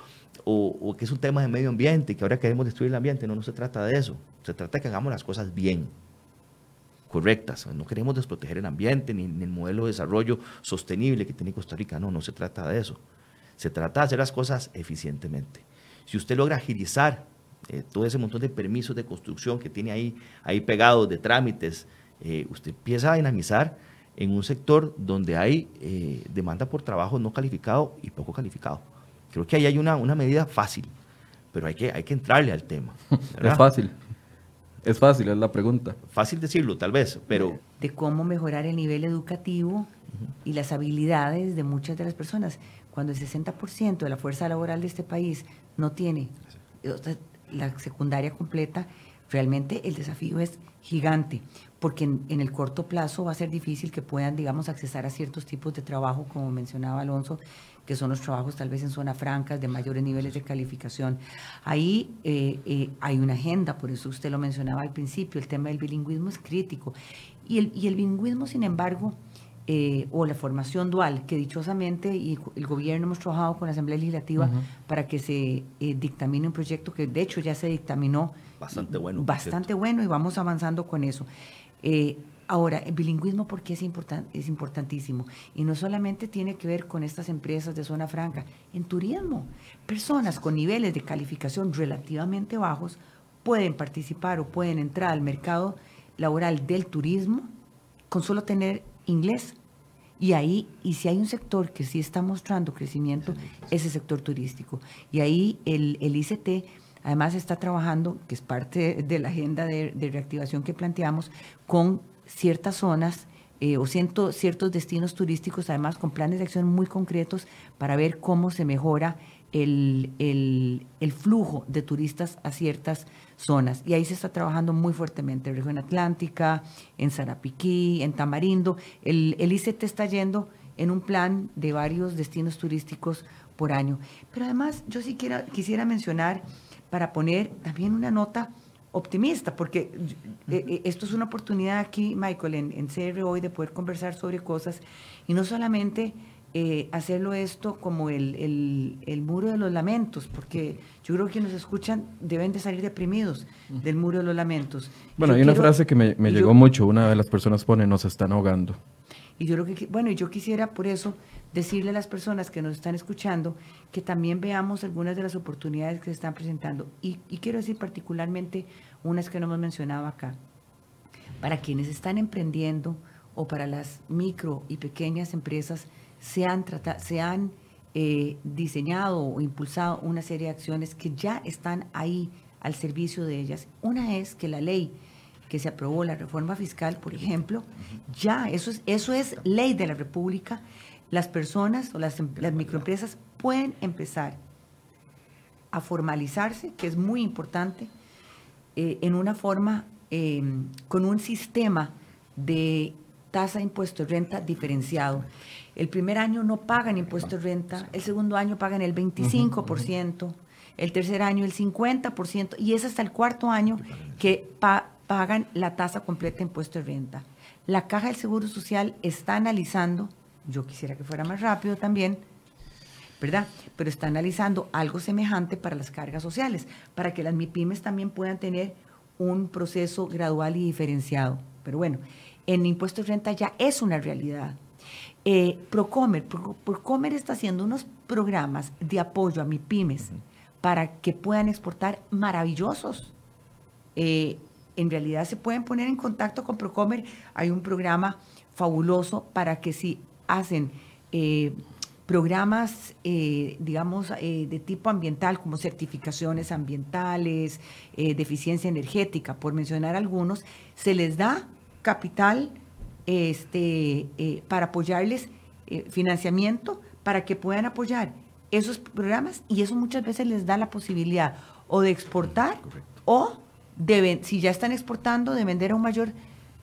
o, que es un tema de medio ambiente, que ahora queremos destruir el ambiente, no, no se trata de eso. Se trata de que hagamos las cosas bien, correctas. No queremos desproteger el ambiente ni, ni el modelo de desarrollo sostenible que tiene Costa Rica. No, no se trata de eso. Se trata de hacer las cosas eficientemente. Si usted logra agilizar eh, todo ese montón de permisos de construcción que tiene ahí, ahí pegados, de trámites, eh, usted empieza a dinamizar en un sector donde hay eh, demanda por trabajo no calificado y poco calificado. Creo que ahí hay una, una medida fácil, pero hay que, hay que entrarle al tema. Es fácil. Es fácil, es la pregunta. Fácil decirlo, tal vez, pero... De cómo mejorar el nivel educativo y las habilidades de muchas de las personas. Cuando el 60% de la fuerza laboral de este país no tiene la secundaria completa, realmente el desafío es gigante, porque en, el corto plazo va a ser difícil que puedan, digamos, accesar a ciertos tipos de trabajo, como mencionaba Alonso, que son los trabajos tal vez en zonas francas de mayores niveles de calificación. Ahí eh, eh, hay una agenda, por eso usted lo mencionaba al principio, el tema del bilingüismo es crítico. Y el, y el bilingüismo, sin embargo, eh, o la formación dual, que dichosamente y el gobierno hemos trabajado con la Asamblea Legislativa para que se eh, dictamine un proyecto que de hecho ya se dictaminó. Bastante bueno. Bastante bueno y vamos avanzando con eso. Eh, ahora, el bilingüismo, ¿por qué es, es importantísimo? Y no solamente tiene que ver con estas empresas de zona franca, en turismo, personas con niveles de calificación relativamente bajos pueden participar o pueden entrar al mercado laboral del turismo con solo tener inglés. Y ahí, y si hay un sector que sí está mostrando crecimiento, es el sector turístico. Y ahí el, el ICT además está trabajando, que es parte de la agenda de, reactivación que planteamos, con ciertas zonas eh, o ciertos destinos turísticos, además con planes de acción muy concretos para ver cómo se mejora el, flujo de turistas a ciertas zonas. Y ahí se está trabajando muy fuertemente, en región atlántica, en Zarapiquí, en Tamarindo. El, el ICT está yendo en un plan de varios destinos turísticos por año. Pero además yo sí quisiera mencionar, para poner también una nota optimista, porque eh, eh, esto es una oportunidad aquí, Michael, en, en CR hoy de poder conversar sobre cosas y no solamente eh, hacerlo esto como el, el, muro de los lamentos, porque yo creo que quienes nos escuchan deben de salir deprimidos del muro de los lamentos. Bueno, hay una frase que me, me llegó mucho, una de las personas pone, nos están ahogando. Y yo creo que, bueno, yo quisiera por eso decirle a las personas que nos están escuchando que también veamos algunas de las oportunidades que se están presentando. Y, y quiero decir particularmente unas que no hemos mencionado acá. Para quienes están emprendiendo o para las micro y pequeñas empresas, se han, se han eh, diseñado o impulsado una serie de acciones que ya están ahí al servicio de ellas. Una es que la ley que se aprobó, la reforma fiscal, por ejemplo, ya, eso es, eso es ley de la República, las personas o las, las microempresas pueden empezar a formalizarse, que es muy importante, eh, en una forma, eh, con un sistema de tasa de impuesto de renta diferenciado. El primer año no pagan impuestos de renta, el segundo año pagan el 25%, el tercer año el 50% y es hasta el cuarto año que pagan la tasa completa de impuesto de renta. La Caja del Seguro Social está analizando, yo quisiera que fuera más rápido también, ¿verdad? Pero está analizando algo semejante para las cargas sociales, para que las MIPIMES también puedan tener un proceso gradual y diferenciado. Pero bueno, en impuestos de renta ya es una realidad. Eh, Procomer, Procomer está haciendo unos programas de apoyo a MIPIMES para que puedan exportar maravillosos. Eh, en realidad se pueden poner en contacto con Procomer. Hay un programa fabuloso para que si hacen eh, programas, digamos, de tipo ambiental, como certificaciones ambientales, de eficiencia energética, por mencionar algunos, se les da capital este, eh, para apoyarles eh, financiamiento para que puedan apoyar esos programas y eso muchas veces les da la posibilidad o de exportar o de, si ya están exportando, de vender a un mayor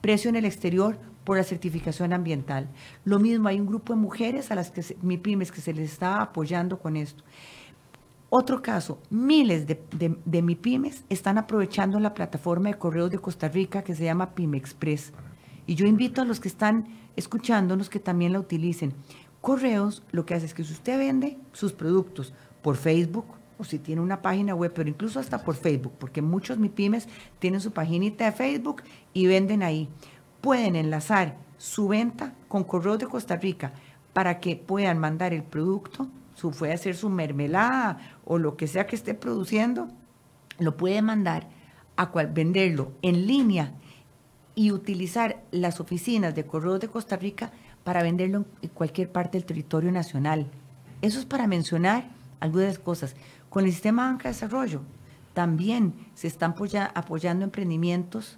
precio en el exterior por la certificación ambiental. Lo mismo, hay un grupo de mujeres a las que mi pymes que se les está apoyando con esto. Otro caso, miles de, de, pymes están aprovechando la plataforma de correos de Costa Rica que se llama Express. Y yo invito a los que están escuchándonos que también la utilicen. Correos lo que hace es que si usted vende sus productos por Facebook o si tiene una página web, pero incluso hasta por Facebook, porque muchos MIPIMES tienen su paginita de Facebook y venden ahí, pueden enlazar su venta con Correos de Costa Rica para que puedan mandar el producto, su, puede hacer su mermelada o lo que sea que esté produciendo, lo puede mandar a cual, venderlo en línea y utilizar las oficinas de Correos de Costa Rica para venderlo en cualquier parte del territorio nacional. Eso es para mencionar algunas cosas. Con el sistema Banca de Desarrollo también se están apoyando emprendimientos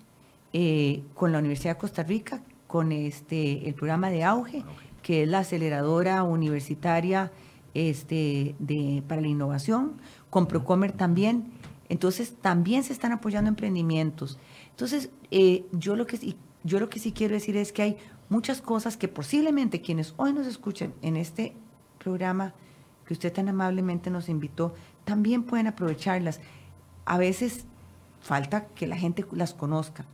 eh, con la Universidad de Costa Rica, con este, el programa de Auge, que es la aceleradora universitaria este, de, para la innovación, con Procomer también. Entonces, también se están apoyando emprendimientos. Entonces, eh, yo, lo que, yo lo que sí quiero decir es que hay muchas cosas que posiblemente quienes hoy nos escuchan en este programa que usted tan amablemente nos invitó, también pueden aprovecharlas. A veces falta que la gente las conozca,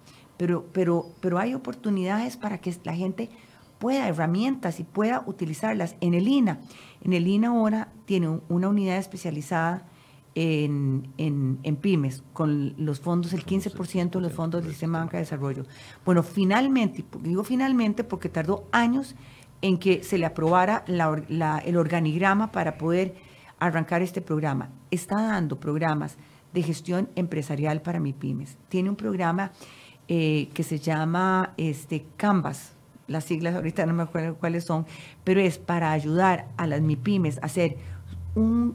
pero, pero, pero hay oportunidades para que la gente pueda, herramientas y pueda utilizarlas. En el INA, en el INA ahora tiene una unidad especializada en, en, pymes, con los fondos, el 15% de los fondos del Sistema Banca de Desarrollo. Bueno, finalmente, digo finalmente porque tardó años en que se le aprobara el organigrama para poder arrancar este programa. Está dando programas de gestión empresarial para MIPIMES. Tiene un programa eh, que se llama este, Canvas, las siglas ahorita no me acuerdo cuáles son, pero es para ayudar a las MIPIMES a hacer un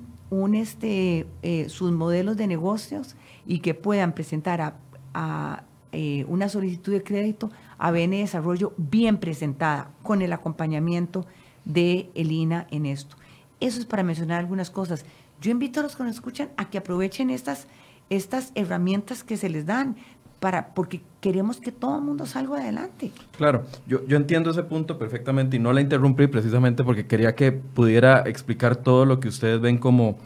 este, eh, sus modelos de negocios y que puedan presentar a, eh, una solicitud de crédito a BN Desarrollo bien presentada, con el acompañamiento de el INA en esto. Eso es para mencionar algunas cosas. Yo invito a los que nos escuchan a que aprovechen estas, estas herramientas que se les dan para, porque queremos que todo el mundo salga adelante. Claro, yo, yo entiendo ese punto perfectamente y no la interrumpí precisamente porque quería que pudiera explicar todo lo que ustedes ven como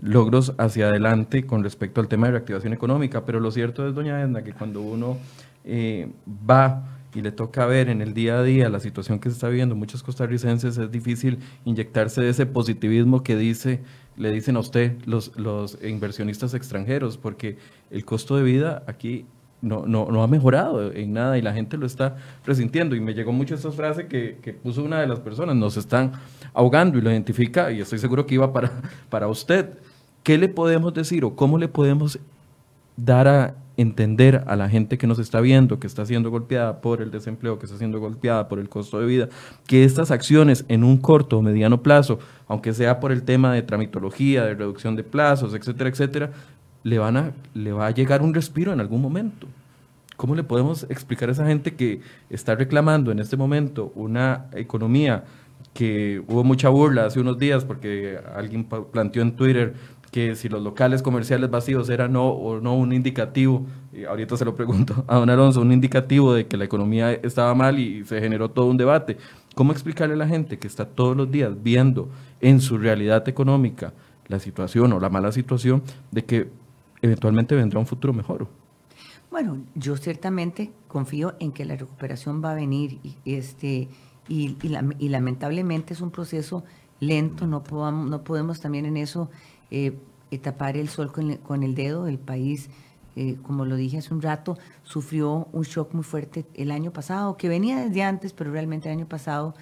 logros hacia adelante con respecto al tema de reactivación económica, pero lo cierto es, doña Edna, que cuando uno eh, va y le toca ver en el día a día la situación que se está viviendo muchos costarricenses, es difícil inyectarse de ese positivismo que dice, le dicen a usted los, los inversionistas extranjeros, porque el costo de vida aquí no, no, no, ha mejorado en nada y la gente lo está resintiendo. Y me llegó mucho esta frase que, que, puso una de las personas, nos están ahogando y lo identifica y estoy seguro que iba para, para usted. ¿Qué le podemos decir o cómo le podemos dar a entender a la gente que nos está viendo, que está siendo golpeada por el desempleo, que está siendo golpeada por el costo de vida, que estas acciones en un corto o mediano plazo, aunque sea por el tema de tramitología, de reducción de plazos, etcétera, etcétera, le, van a, le va a llegar un respiro en algún momento. ¿Cómo le podemos explicar a esa gente que está reclamando en este momento una economía que hubo mucha burla hace unos días porque alguien planteó en Twitter que si los locales comerciales vacíos eran no o no un indicativo, y ahorita se lo pregunto a don Alonso, un indicativo de que la economía estaba mal y se generó todo un debate. ¿Cómo explicarle a la gente que está todos los días viendo en su realidad económica la situación o la mala situación de que eventualmente vendrá un futuro mejor. Bueno, yo ciertamente confío en que la recuperación va a venir y, este, y, lamentablemente es un proceso lento, no, no podemos también en eso eh, tapar el sol con, el dedo. El país, eh, como lo dije hace un rato, sufrió un shock muy fuerte el año pasado, que venía desde antes, pero realmente el año pasado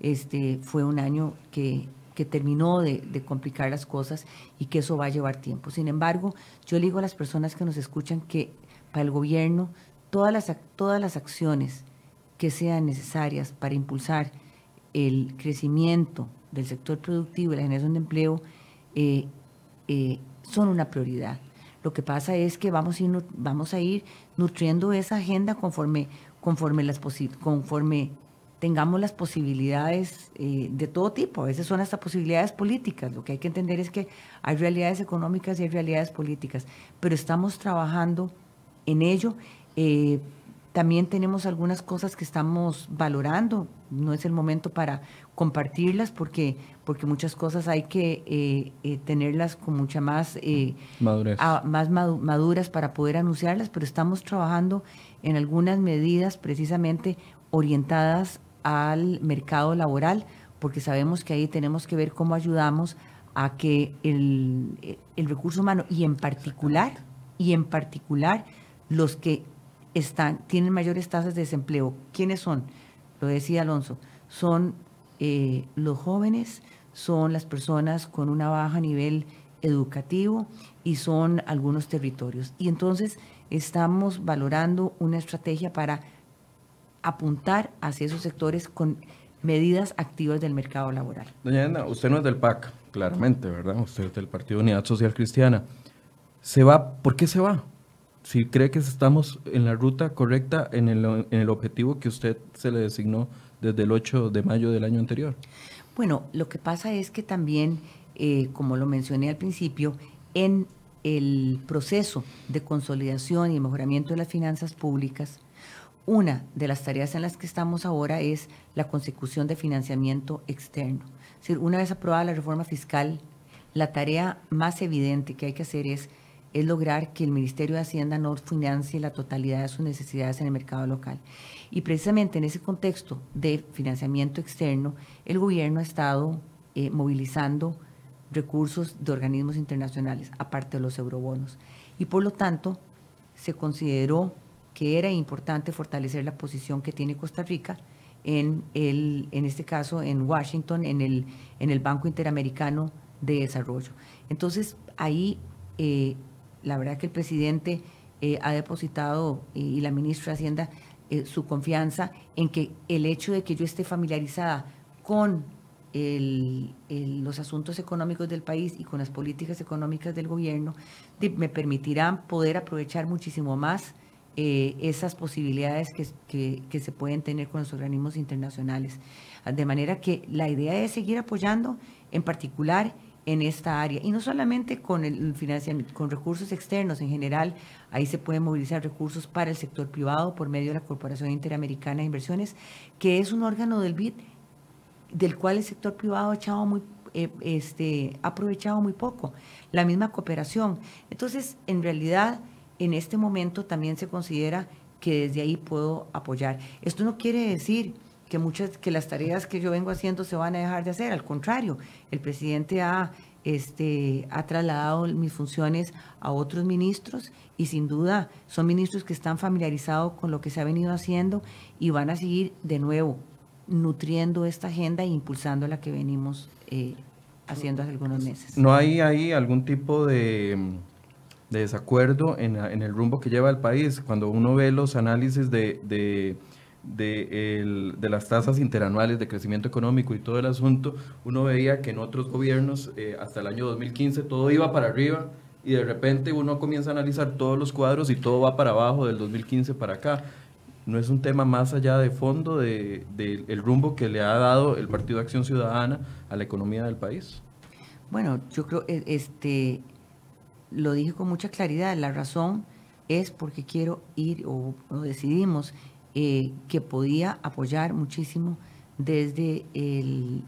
este, fue un año que que terminó de, complicar las cosas y que eso va a llevar tiempo. Sin embargo, yo le digo a las personas que nos escuchan que para el gobierno todas las, todas las acciones que sean necesarias para impulsar el crecimiento del sector productivo y la generación de empleo eh, eh, son una prioridad. Lo que pasa es que vamos a ir, nutriendo esa agenda conforme, conforme, las conforme tengamos las posibilidades eh, de todo tipo. A veces son hasta posibilidades políticas. Lo que hay que entender es que hay realidades económicas y hay realidades políticas, pero estamos trabajando en ello. Eh, también tenemos algunas cosas que estamos valorando. No es el momento para compartirlas porque, porque muchas cosas hay que eh, eh, tenerlas con mucha más, eh, más maduras para poder anunciarlas, pero estamos trabajando en algunas medidas precisamente orientadas al mercado laboral, porque sabemos que ahí tenemos que ver cómo ayudamos a que el, el recurso humano y en particular, y en particular los que están, tienen mayores tasas de desempleo. ¿Quiénes son? Lo decía Alonso, son eh, los jóvenes, son las personas con una baja nivel educativo y son algunos territorios. Y entonces estamos valorando una estrategia para apuntar hacia esos sectores con medidas activas del mercado laboral. Doña Ana, usted no es del PAC, claramente, ¿verdad? Usted es del Partido Unidad Social Cristiana. ¿Se va? ¿Por qué se va? si cree que estamos en la ruta correcta, en el, en el objetivo que usted se le designó desde el 8 de mayo del año anterior. Bueno, lo que pasa es que también, eh, como lo mencioné al principio, en el proceso de consolidación y mejoramiento de las finanzas públicas, una de las tareas en las que estamos ahora es la consecución de financiamiento externo. Una vez aprobada la reforma fiscal, la tarea más evidente que hay que hacer es es lograr que el Ministerio de Hacienda no financie la totalidad de sus necesidades en el mercado local. Y precisamente en ese contexto de financiamiento externo, el gobierno ha estado eh, movilizando recursos de organismos internacionales, aparte de los eurobonos. Y por lo tanto, se consideró que era importante fortalecer la posición que tiene Costa Rica en, el, en este caso en Washington, en el, en el Banco Interamericano de Desarrollo. Entonces, ahí eh, la verdad que el presidente eh, ha depositado y la ministra de Hacienda eh, su confianza en que el hecho de que yo esté familiarizada con los asuntos económicos del país y con las políticas económicas del gobierno me permitirán poder aprovechar muchísimo más eh, esas posibilidades que, que, se pueden tener con los organismos internacionales. De manera que la idea es seguir apoyando en particular en esta área. Y no solamente con el financiamiento, con recursos externos en general, ahí se pueden movilizar recursos para el sector privado por medio de la Corporación Interamericana de Inversiones, que es un órgano del BID del cual el sector privado ha, echado muy, eh, este, ha aprovechado muy poco. La misma cooperación. Entonces, en realidad, en este momento también se considera que desde ahí puedo apoyar. Esto no quiere decir que muchas que las tareas que yo vengo haciendo se van a dejar de hacer. Al contrario, el presidente ha, este, ha trasladado mis funciones a otros ministros y sin duda son ministros que están familiarizados con lo que se ha venido haciendo y van a seguir de nuevo nutriendo esta agenda e impulsando la que venimos eh, haciendo hace algunos meses. ¿No hay ahí algún tipo de, desacuerdo en, el rumbo que lleva el país? Cuando uno ve los análisis de de, de, las tasas interanuales de crecimiento económico y todo el asunto, uno veía que en otros gobiernos eh, hasta el año 2015 todo iba para arriba y de repente uno comienza a analizar todos los cuadros y todo va para abajo del 2015 para acá. ¿No es un tema más allá de fondo del de, rumbo que le ha dado el Partido de Acción Ciudadana a la economía del país? Bueno, yo creo, e, este, lo dije con mucha claridad, la razón es porque quiero ir o decidimos eh, que podía apoyar muchísimo desde el,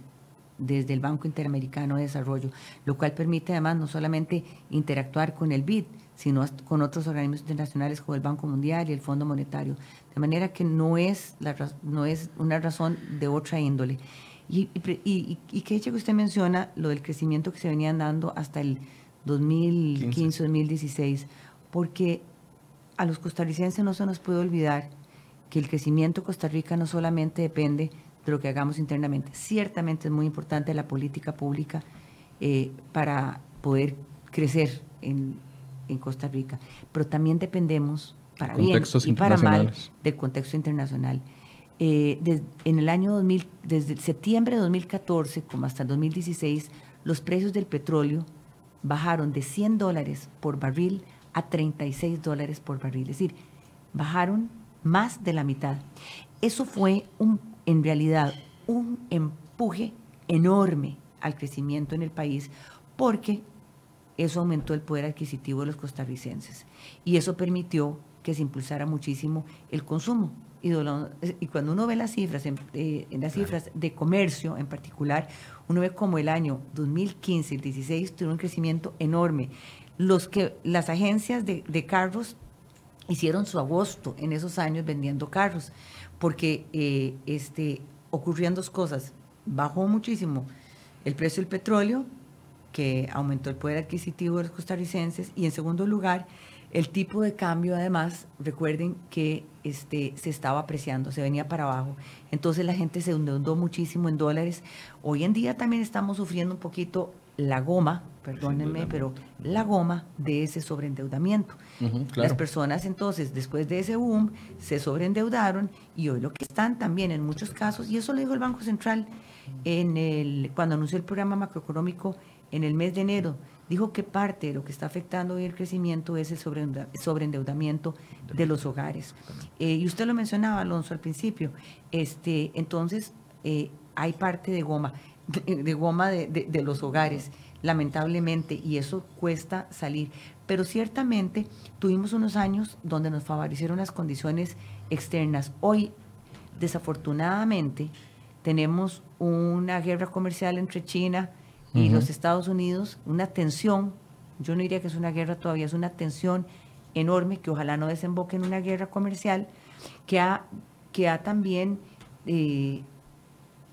desde el Banco Interamericano de Desarrollo, lo cual permite además no solamente interactuar con el BID, sino con otros organismos internacionales como el Banco Mundial y el Fondo Monetario. De manera que no es, la, no es una razón de otra índole. Y, y, y, que que usted menciona lo del crecimiento que se venían dando hasta el 2015-2016, porque a los costarricenses no se nos puede olvidar que el crecimiento de Costa Rica no solamente depende de lo que hagamos internamente. Ciertamente es muy importante la política pública eh, para poder crecer en, Costa Rica, pero también dependemos, para bien y para mal, del contexto internacional. Eh, en el año 2000, desde septiembre de 2014 como hasta el 2016, los precios del petróleo bajaron de 100 dólares por barril a 36 dólares por barril. Es decir, bajaron más de la mitad. Eso fue un, en realidad un empuje enorme al crecimiento en el país porque eso aumentó el poder adquisitivo de los costarricenses y eso permitió que se impulsara muchísimo el consumo. Y, cuando uno ve las cifras, en, eh, las cifras de comercio en particular, uno ve como el año 2015 y el 16 tuvo un crecimiento enorme. Los que, las agencias de, carros hicieron su agosto en esos años vendiendo carros, porque eh, este, ocurrían dos cosas. Bajó muchísimo el precio del petróleo, que aumentó el poder adquisitivo de los costarricenses, y en segundo lugar, el tipo de cambio, además, recuerden que este, se estaba apreciando, se venía para abajo. Entonces la gente se endeudó muchísimo en dólares. Hoy en día también estamos sufriendo un poquito la goma, perdónenme, pero la goma de ese sobreendeudamiento. Las personas entonces, después de ese boom, se sobreendeudaron y hoy lo que están también en muchos casos, y eso lo dijo el Banco Central en el, cuando anunció el programa macroeconómico en el mes de enero, dijo que parte de lo que está afectando hoy el crecimiento es el sobreendeudamiento de los hogares. Eh, y usted lo mencionaba, Alonso, al principio. Este, entonces, eh, hay parte de goma, de, goma de, los hogares, lamentablemente, y eso cuesta salir. Pero ciertamente tuvimos unos años donde nos favorecieron las condiciones externas. Hoy, desafortunadamente, tenemos una guerra comercial entre China, y los Estados Unidos, una tensión, yo no diría que es una guerra todavía, es una tensión enorme que ojalá no desemboque en una guerra comercial, que ha, que ha también eh,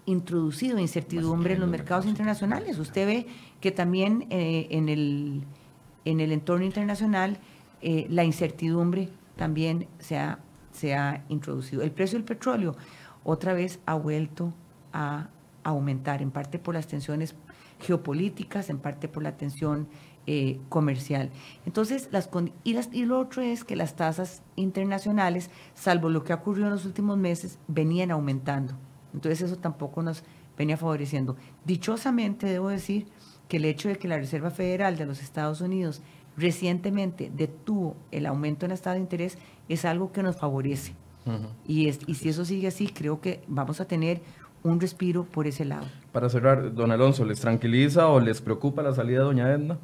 introducido incertidumbre en los mercados internacionales. Usted ve que también eh, en, el, en el entorno internacional eh, la incertidumbre también se ha, se ha introducido. El precio del petróleo otra vez ha vuelto a aumentar, en parte por las tensiones geopolíticas, en parte por la tensión eh, comercial. Entonces, las, y, y lo otro es que las tasas internacionales, salvo lo que ha ocurrido en los últimos meses, venían aumentando. Entonces, eso tampoco nos venía favoreciendo. Dichosamente, debo decir que el hecho de que la Reserva Federal de los Estados Unidos recientemente detuvo el aumento en la tasa de interés es algo que nos favorece. y, es, y si eso sigue así, creo que vamos a tener un respiro por ese lado. Para cerrar, don Alonso, ¿les tranquiliza o les preocupa la salida de doña Edna?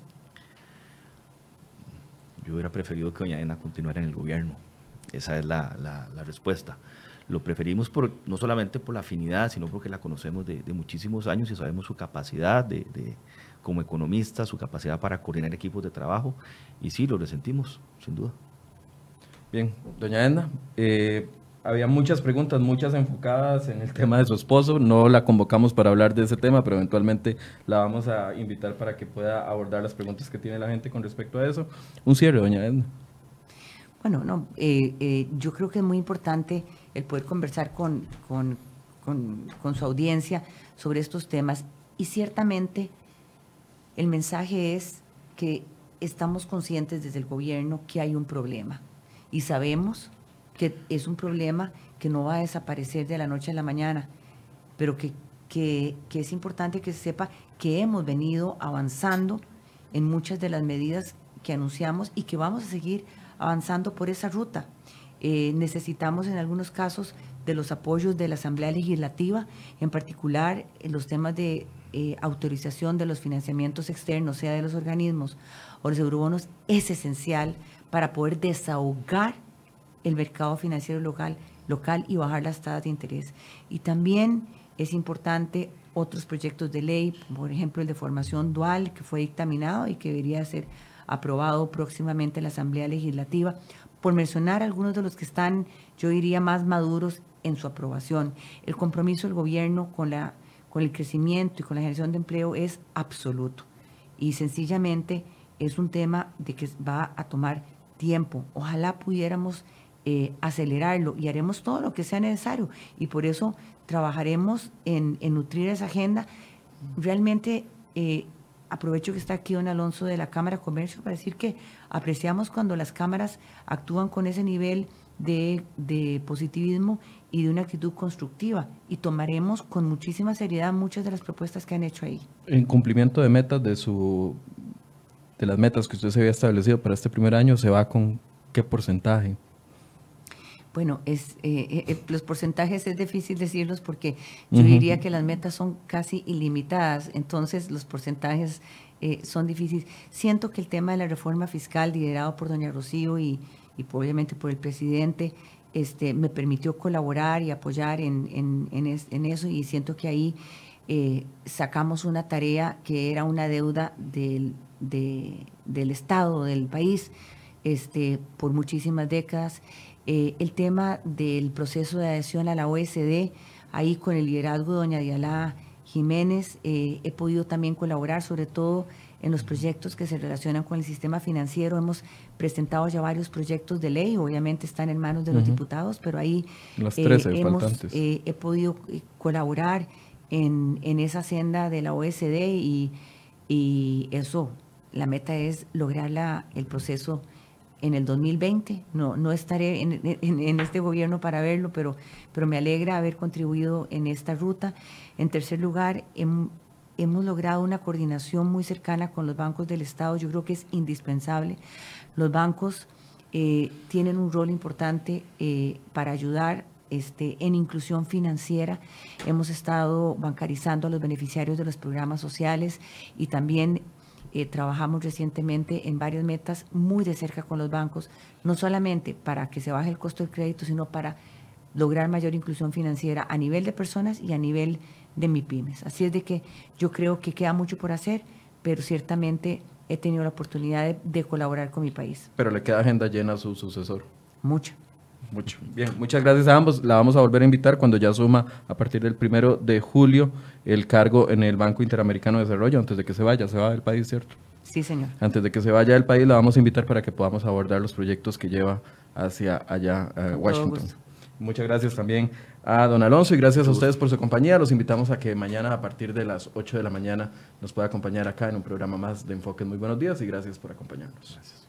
Yo hubiera preferido que doña Edna continuara en el gobierno. Esa es la, la, respuesta. Lo preferimos por, no solamente por la afinidad, sino porque la conocemos de, muchísimos años y sabemos su capacidad de, de, como economista, su capacidad para coordinar equipos de trabajo. Y sí, lo resentimos, sin duda. Bien, doña Edna, eh, había muchas preguntas, muchas enfocadas en el tema de su esposo. No la convocamos para hablar de ese tema, pero eventualmente la vamos a invitar para que pueda abordar las preguntas que tiene la gente con respecto a eso. Un cierre, doña Edna. Bueno, no, eh, eh, yo creo que es muy importante el poder conversar con, con, con su audiencia sobre estos temas y ciertamente el mensaje es que estamos conscientes desde el gobierno que hay un problema y sabemos que es un problema que no va a desaparecer de la noche a la mañana, pero que, que, es importante que se sepa que hemos venido avanzando en muchas de las medidas que anunciamos y que vamos a seguir avanzando por esa ruta. Eh, necesitamos en algunos casos de los apoyos de la Asamblea Legislativa, en particular en los temas de eh, autorización de los financiamientos externos, sea de los organismos o los eurobonos, es esencial para poder desahogar el mercado financiero local, local y bajar las tasas de interés. Y también es importante otros proyectos de ley, por ejemplo el de formación dual que fue dictaminado y que debería ser aprobado próximamente en la Asamblea Legislativa, por mencionar algunos de los que están, yo diría, más maduros en su aprobación. El compromiso del gobierno con, la, con el crecimiento y con la generación de empleo es absoluto y sencillamente es un tema de que va a tomar tiempo. Ojalá pudiéramos eh, acelerarlo y haremos todo lo que sea necesario. Y por eso trabajaremos en, nutrir esa agenda. Realmente eh, aprovecho que está aquí don Alonso de la Cámara de Comercio para decir que apreciamos cuando las cámaras actúan con ese nivel de, de, positivismo y de una actitud constructiva y tomaremos con muchísima seriedad muchas de las propuestas que han hecho ahí. En cumplimiento de metas de su de las metas que usted se había establecido para este primer año, ¿se va con qué porcentaje? Bueno, es, eh, eh, los porcentajes es difícil decirlos porque yo diría que las metas son casi ilimitadas, entonces los porcentajes son difíciles. Siento que el tema de la reforma fiscal liderado por doña Rocío y, y obviamente por el presidente este, me permitió colaborar y apoyar en, en, eso y siento que ahí sacamos una tarea que era una deuda del, del Estado, del país, este, por muchísimas décadas. Eh, el tema del proceso de adhesión a la OSD, ahí con el liderazgo de doña Diala Jiménez, eh, he podido también colaborar, sobre todo en los proyectos que se relacionan con el sistema financiero. Hemos presentado ya varios proyectos de ley, obviamente están en manos de los diputados, pero ahí eh, hemos, he podido colaborar en, en, esa senda de la OSD y, y eso la meta es lograr la, el proceso en el 2020. No, no estaré en, este gobierno para verlo, pero, pero me alegra haber contribuido en esta ruta. En tercer lugar, hemos logrado una coordinación muy cercana con los bancos del Estado. Yo creo que es indispensable. Los bancos eh, tienen un rol importante eh, para ayudar este, en inclusión financiera. Hemos estado bancarizando a los beneficiarios de los programas sociales y también eh, trabajamos recientemente en varias metas muy de cerca con los bancos, no solamente para que se baje el costo del crédito, sino para lograr mayor inclusión financiera a nivel de personas y a nivel de MIPIMES. Así es de que yo creo que queda mucho por hacer, pero ciertamente he tenido la oportunidad de colaborar con mi país. Pero le queda agenda llena a su sucesor. Mucha. Mucho. Bien, muchas gracias a ambos. La vamos a volver a invitar cuando ya suma a partir del primero de julio el cargo en el Banco Interamericano de Desarrollo, antes de que se vaya, se va del país, ¿cierto? Sí, señor. Antes de que se vaya del país, la vamos a invitar para que podamos abordar los proyectos que lleva hacia allá, a Washington. Muchas gracias también a don Alonso y gracias a ustedes por su compañía. Los invitamos a que mañana a partir de las 8 de la mañana nos pueda acompañar acá en un programa más de Enfoque. Muy buenos días y gracias por acompañarnos. Gracias.